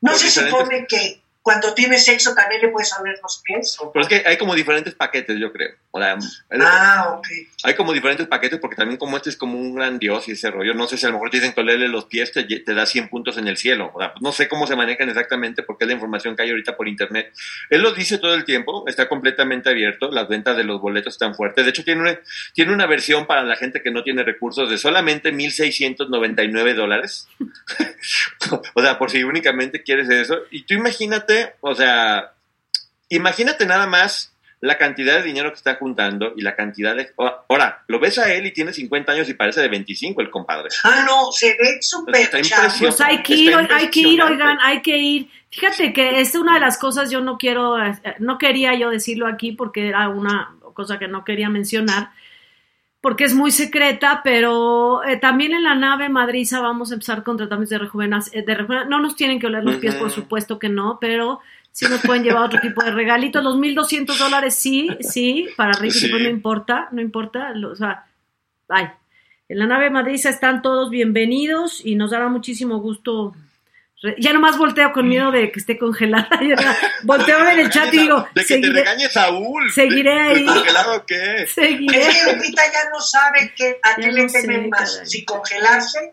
¿No Por se diferentes- supone que cuando tienes sexo también le puedes oler los pies? Pero es que hay como diferentes paquetes, yo creo. O sea, Ah, ok. hay como diferentes paquetes porque también como este es como un gran dios y ese rollo, no sé si a lo mejor te dicen que olerle los pies te, te da 100 puntos en el cielo. O sea, no sé cómo se manejan exactamente porque es la información que hay ahorita por internet. Él lo dice todo el tiempo, está completamente abierto, las ventas de los boletos están fuertes. De hecho, tiene una, tiene una versión para la gente que no tiene recursos de solamente 1.699 dólares. o sea, por si únicamente quieres eso. Y tú imagínate, o sea, imagínate nada más la cantidad de dinero que está juntando y la cantidad de... Ahora, lo ves a él y tiene 50 años y parece de 25 el compadre. Ah, no, se ve súper. Pues hay que ir, hay que ir, oigan, hay que ir. Fíjate que es una de las cosas, yo no quiero, eh, no quería yo decirlo aquí porque era una cosa que no quería mencionar, porque es muy secreta, pero eh, también en la nave Madriza vamos a empezar con tratamientos de rejuvenación. De rejuven- no nos tienen que oler los pies, por supuesto que no, pero sí nos pueden llevar otro tipo de regalitos. Los 1.200 dólares sí, sí, para Ricky, Sí. pues no importa, no importa, lo- o sea, ay. En la nave Madriza están todos bienvenidos y nos dará muchísimo gusto. Ya nomás volteo con miedo de que esté congelada. Volteo ver el chat y digo, De que te seguiré, regañe Saúl. seguiré ¿De- ahí. de ¿Congelado o qué? seguiré. Es que Lupita ya no sabe qué, a Ya qué le temen más, caray. si congelarse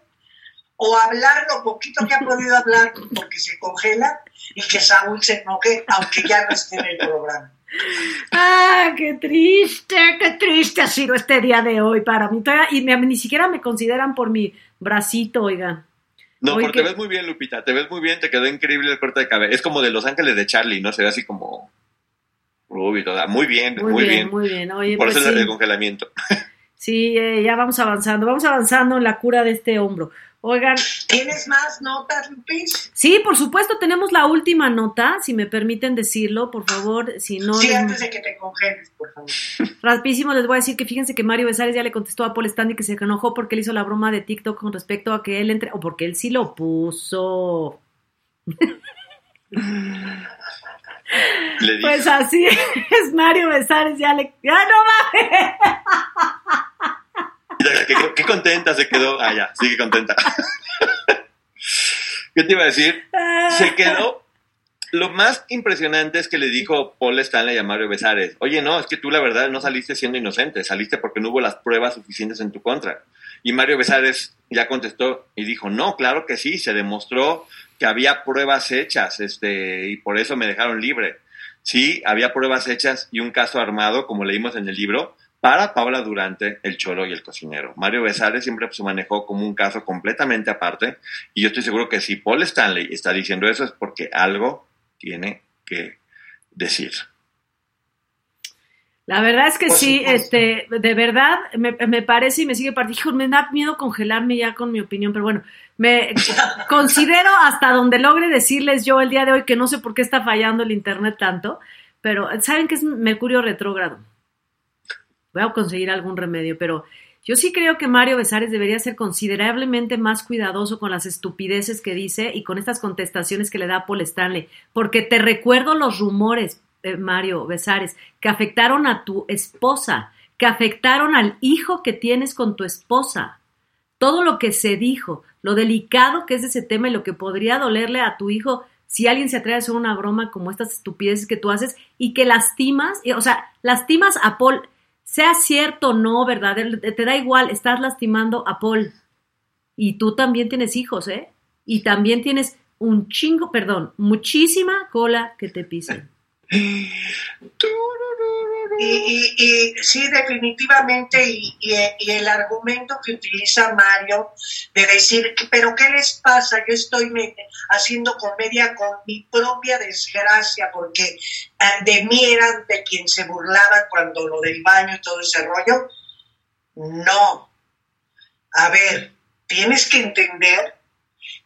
o hablar lo poquito que ha podido hablar porque se congela y que Saúl se enoje aunque ya no esté en el programa. Ah, qué triste, qué triste ha sido este día de hoy para mí. Y me- ni siquiera me consideran por mi bracito, oigan. No, Oye, porque que- te ves muy bien, Lupita. Te ves muy bien, te quedó increíble el corte de cabello. Es como de Los Ángeles de Charlie, ¿no? Se ve así como rubio, toda. Muy bien, Muy, muy, bien, bien. muy bien. Oye, Por pues eso sí. el congelamiento. Sí, eh, ya vamos avanzando, vamos avanzando en la cura de este hombro. Oigan, ¿Tienes más notas, Lupis? sí, por supuesto, tenemos la última nota, si me permiten decirlo, por favor, si no... sí, les- antes de que te congeles, por favor. Rapidísimo les voy a decir que fíjense que Mario Besares ya le contestó a Paul Stanley que se enojó porque él hizo la broma de TikTok con respecto a que él entre... o porque él sí lo puso. Pues así es, Mario Besares ya le... ¡Ya no mames! Qué, qué contenta se quedó. Ah, ya, sigue contenta. ¿Qué te iba a decir? Se quedó. Lo más impresionante es que le dijo Paul Stanley a Mario Besares, oye, no, es que tú la verdad no saliste siendo inocente, saliste porque no hubo las pruebas suficientes en tu contra. Y Mario Besares ya contestó y dijo, no, claro que sí, se demostró que había pruebas hechas, este, y por eso me dejaron libre. Sí, había pruebas hechas y un caso armado, como leímos en el libro, para Paula Durante, el cholo y el cocinero. Mario Besares siempre se manejó como un caso completamente aparte y yo estoy seguro que si Paul Stanley está diciendo eso es porque algo tiene que decir. La verdad es que sí, este, de verdad, me, me parece y me sigue partiendo. Me da miedo congelarme ya con mi opinión, pero bueno, me considero hasta donde logre decirles yo el día de hoy que no sé por qué está fallando el internet tanto, pero saben que es Mercurio retrógrado. Voy a conseguir algún remedio, pero yo sí creo que Mario Besares debería ser considerablemente más cuidadoso con las estupideces que dice y con estas contestaciones que le da Paul Stanley, porque te recuerdo los rumores, eh, Mario Besares, que afectaron a tu esposa, que afectaron al hijo que tienes con tu esposa. Todo lo que se dijo, lo delicado que es ese tema y lo que podría dolerle a tu hijo si alguien se atreve a hacer una broma como estas estupideces que tú haces y que lastimas, o sea, lastimas a Paul, sea cierto o no, ¿verdad? Te da igual, estás lastimando a Paul. Y tú también tienes hijos, ¿eh? Y también tienes un chingo, perdón, muchísima cola que te pisen. Y, sí, definitivamente, y, el argumento que utiliza Mario de decir, pero ¿qué les pasa? Yo estoy haciendo comedia con mi propia desgracia, porque eh, de mí eran de quien se burlaban cuando lo del baño y todo ese rollo. No. A ver, tienes que entender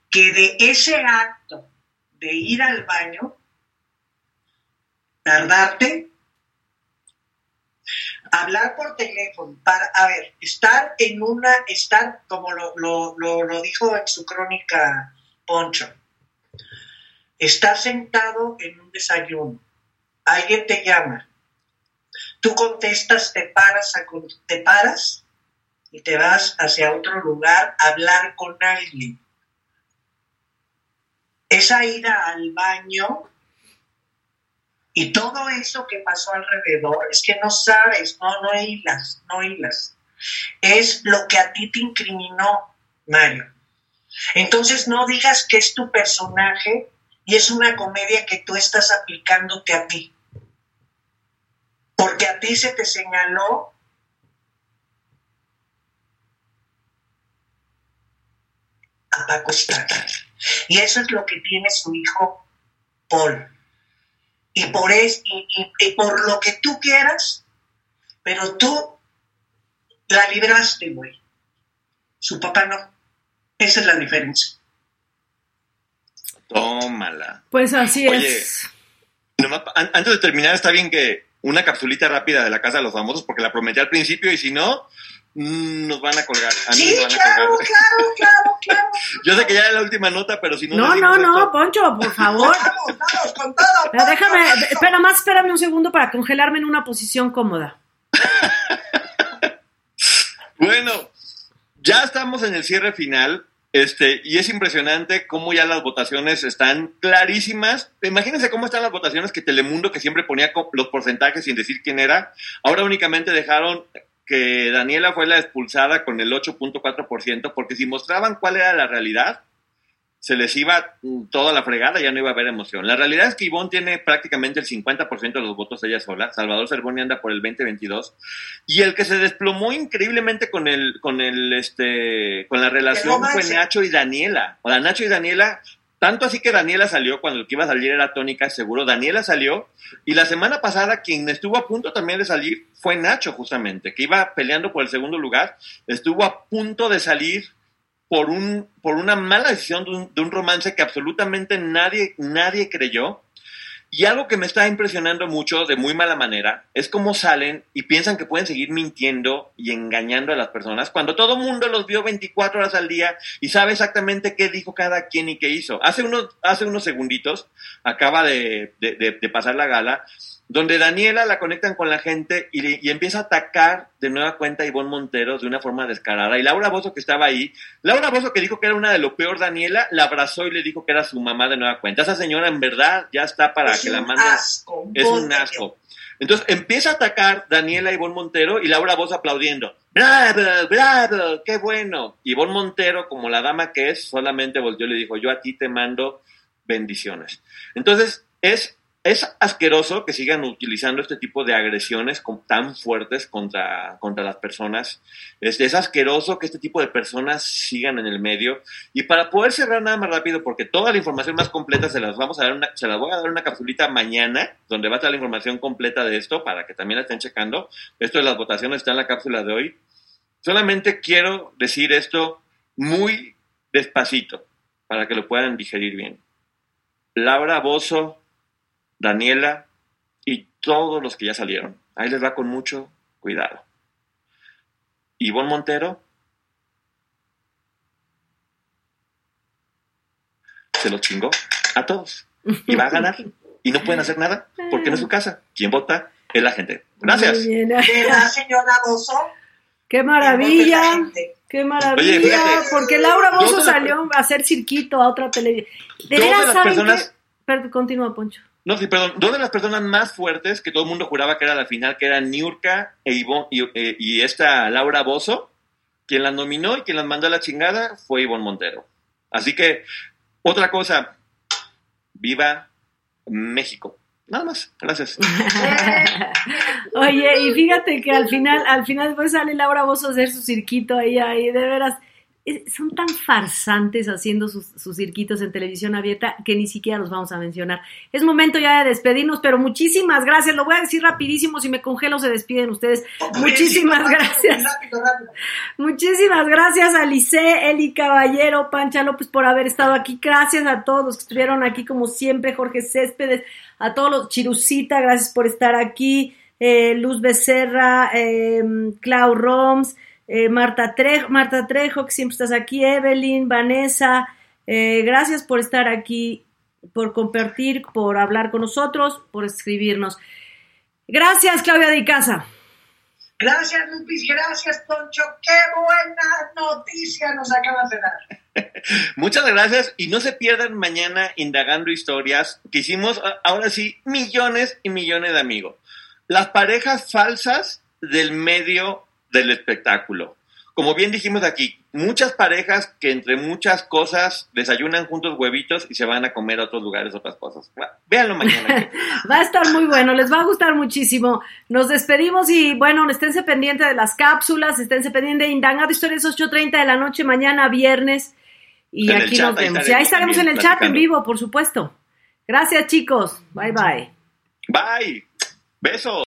que de ese acto de ir al baño, tardarte, hablar por teléfono, para, a ver, estar en una, estar, como lo, lo, lo, dijo en su crónica Poncho, estar sentado en un desayuno, alguien te llama, tú contestas, te paras, te paras y te vas hacia otro lugar a hablar con alguien. Esa ida al baño y todo eso que pasó alrededor, es que no sabes, no, no hilas, no hilas. Es lo que a ti te incriminó, Mario. Entonces no digas que es tu personaje y es una comedia que tú estás aplicándote a ti. Porque a ti se te señaló a Paco Estrada. Y eso es lo que tiene su hijo Paul y por, es, y, y- y por lo que tú quieras, pero tú la libraste, güey. Su papá no. Esa es la diferencia. Tómala. Pues así Oye. es. Nomás antes de terminar, está bien que una capsulita rápida de la Casa de los Famosos, porque la prometí al principio y si no, nos van a colgar. A mí Sí, me van a claro, colgar. claro, claro, claro. Yo sé que ya era la última nota, pero si no... No, no, no, esto- Poncho, por favor. Vamos, vamos con todo. Pero déjame, Poncho. espera más, espérame un segundo para congelarme en una posición cómoda. Bueno, ya estamos en el cierre final. Este, y es impresionante cómo ya las votaciones están clarísimas. Imagínense cómo están las votaciones que Telemundo, que siempre ponía los porcentajes sin decir quién era, ahora únicamente dejaron que Daniela fue la expulsada con el 8.4%, porque si mostraban cuál era la realidad, se les iba mm, toda la fregada, ya no iba a haber emoción. La realidad es que Ivonne tiene prácticamente el 50% de los votos ella sola, Salvador Cervoni anda por el 20-22, y el que se desplomó increíblemente con el, con el, este, con la relación fue. Nacho y Daniela. O sea, Nacho y Daniela, tanto así que Daniela salió, cuando el que iba a salir era Tónica, seguro, Daniela salió, y la semana pasada quien estuvo a punto también de salir fue Nacho, justamente, que iba peleando por el segundo lugar, estuvo a punto de salir por, un, por una mala decisión de un, de un romance que absolutamente nadie, nadie creyó. Y algo que me está impresionando mucho de muy mala manera es cómo salen y piensan que pueden seguir mintiendo y engañando a las personas cuando todo mundo los vio 24 horas al día y sabe exactamente qué dijo cada quien y qué hizo. Hace unos, hace unos segunditos acaba de, de- de- de pasar la gala donde Daniela la conectan con la gente y, le- y empieza a atacar de nueva cuenta a Ivonne Montero de una forma descarada. Y Laura Bozo, que estaba ahí, Laura Bozo, que dijo que era una de lo peor, Daniela, la abrazó y le dijo que era su mamá de nueva cuenta. Esa señora, en verdad, ya está para Es que la manden. asco, Es un asco. Entonces empieza a atacar Daniela Ivonne Montero y Laura Bozo aplaudiendo. ¡Bravo, bravo! ¡Qué bueno! Ivonne Montero, como la dama que es, solamente volteó y le dijo: Yo a ti te mando bendiciones. Entonces, es es asqueroso que sigan utilizando este tipo de agresiones tan fuertes contra, contra las personas. Es, es, asqueroso que este tipo de personas sigan en el medio. Y para poder cerrar nada más rápido, porque toda la información más completa se las vamos a dar una, se las voy a dar una capsulita mañana, donde va a estar la información completa de esto para que también la estén checando. Esto de las votaciones está en la cápsula de hoy. Solamente quiero decir esto muy despacito para que lo puedan digerir bien. Laura Bozo, Daniela y todos los que ya salieron. Ahí les va con mucho cuidado. Ivonne Montero se lo chingó a todos y va a ganar y no pueden hacer nada porque no es su casa. Quien vota es la gente. Gracias. La señora Bozo. Qué maravilla. Qué maravilla. porque Laura Bozo salió a hacer cirquito a otra televisión. De veras, personas... Perdón, continúa, Poncho. No, sí, perdón. Dos de las personas más fuertes que todo el mundo juraba que era la final, que eran Niurka e y, eh, y, esta Laura Bozo, quien las nominó y quien las mandó a la chingada fue Ivonne Montero. Así que, otra cosa, viva México. Nada más, gracias. Oye, y fíjate que al final, al final después sale Laura Bozo a hacer su cirquito ahí, ahí, de veras son tan farsantes haciendo sus, cirquitos en televisión abierta que ni siquiera los vamos a mencionar. Es momento ya de despedirnos, pero muchísimas gracias. Lo voy a decir rapidísimo, si me congelo se despiden ustedes. muchísimas gracias. Muchísimas gracias a Lice, Eli Caballero, Pancha López por haber estado aquí. Gracias a todos los que estuvieron aquí como siempre, Jorge Céspedes, a todos los Chirucita, gracias por estar aquí. Eh, Luz Becerra, eh, Clau Roms, eh, Marta, Trejo, Marta Trejo, que siempre estás aquí, Evelyn, Vanessa, eh, gracias por estar aquí, por compartir, por hablar con nosotros, por escribirnos. Gracias, Claudia de Casa. Gracias, Lupis, gracias, Poncho. Qué buena noticia nos acabas de dar. Muchas gracias y no se pierdan mañana indagando historias que hicimos ahora sí millones y millones de amigos. Las parejas falsas del medio del espectáculo. Como bien dijimos aquí, muchas parejas que entre muchas cosas desayunan juntos huevitos y se van a comer a otros lugares otras cosas. véanlo mañana. va a estar muy bueno, les va a gustar muchísimo. Nos despedimos y bueno, esténse pendientes de las cápsulas, esténse pendientes de Indagando Historias 8.30 de la noche mañana viernes. Y aquí nos vemos. y ahí estaremos en el chat en vivo, por supuesto. Gracias chicos. Bye bye. Bye. Besos.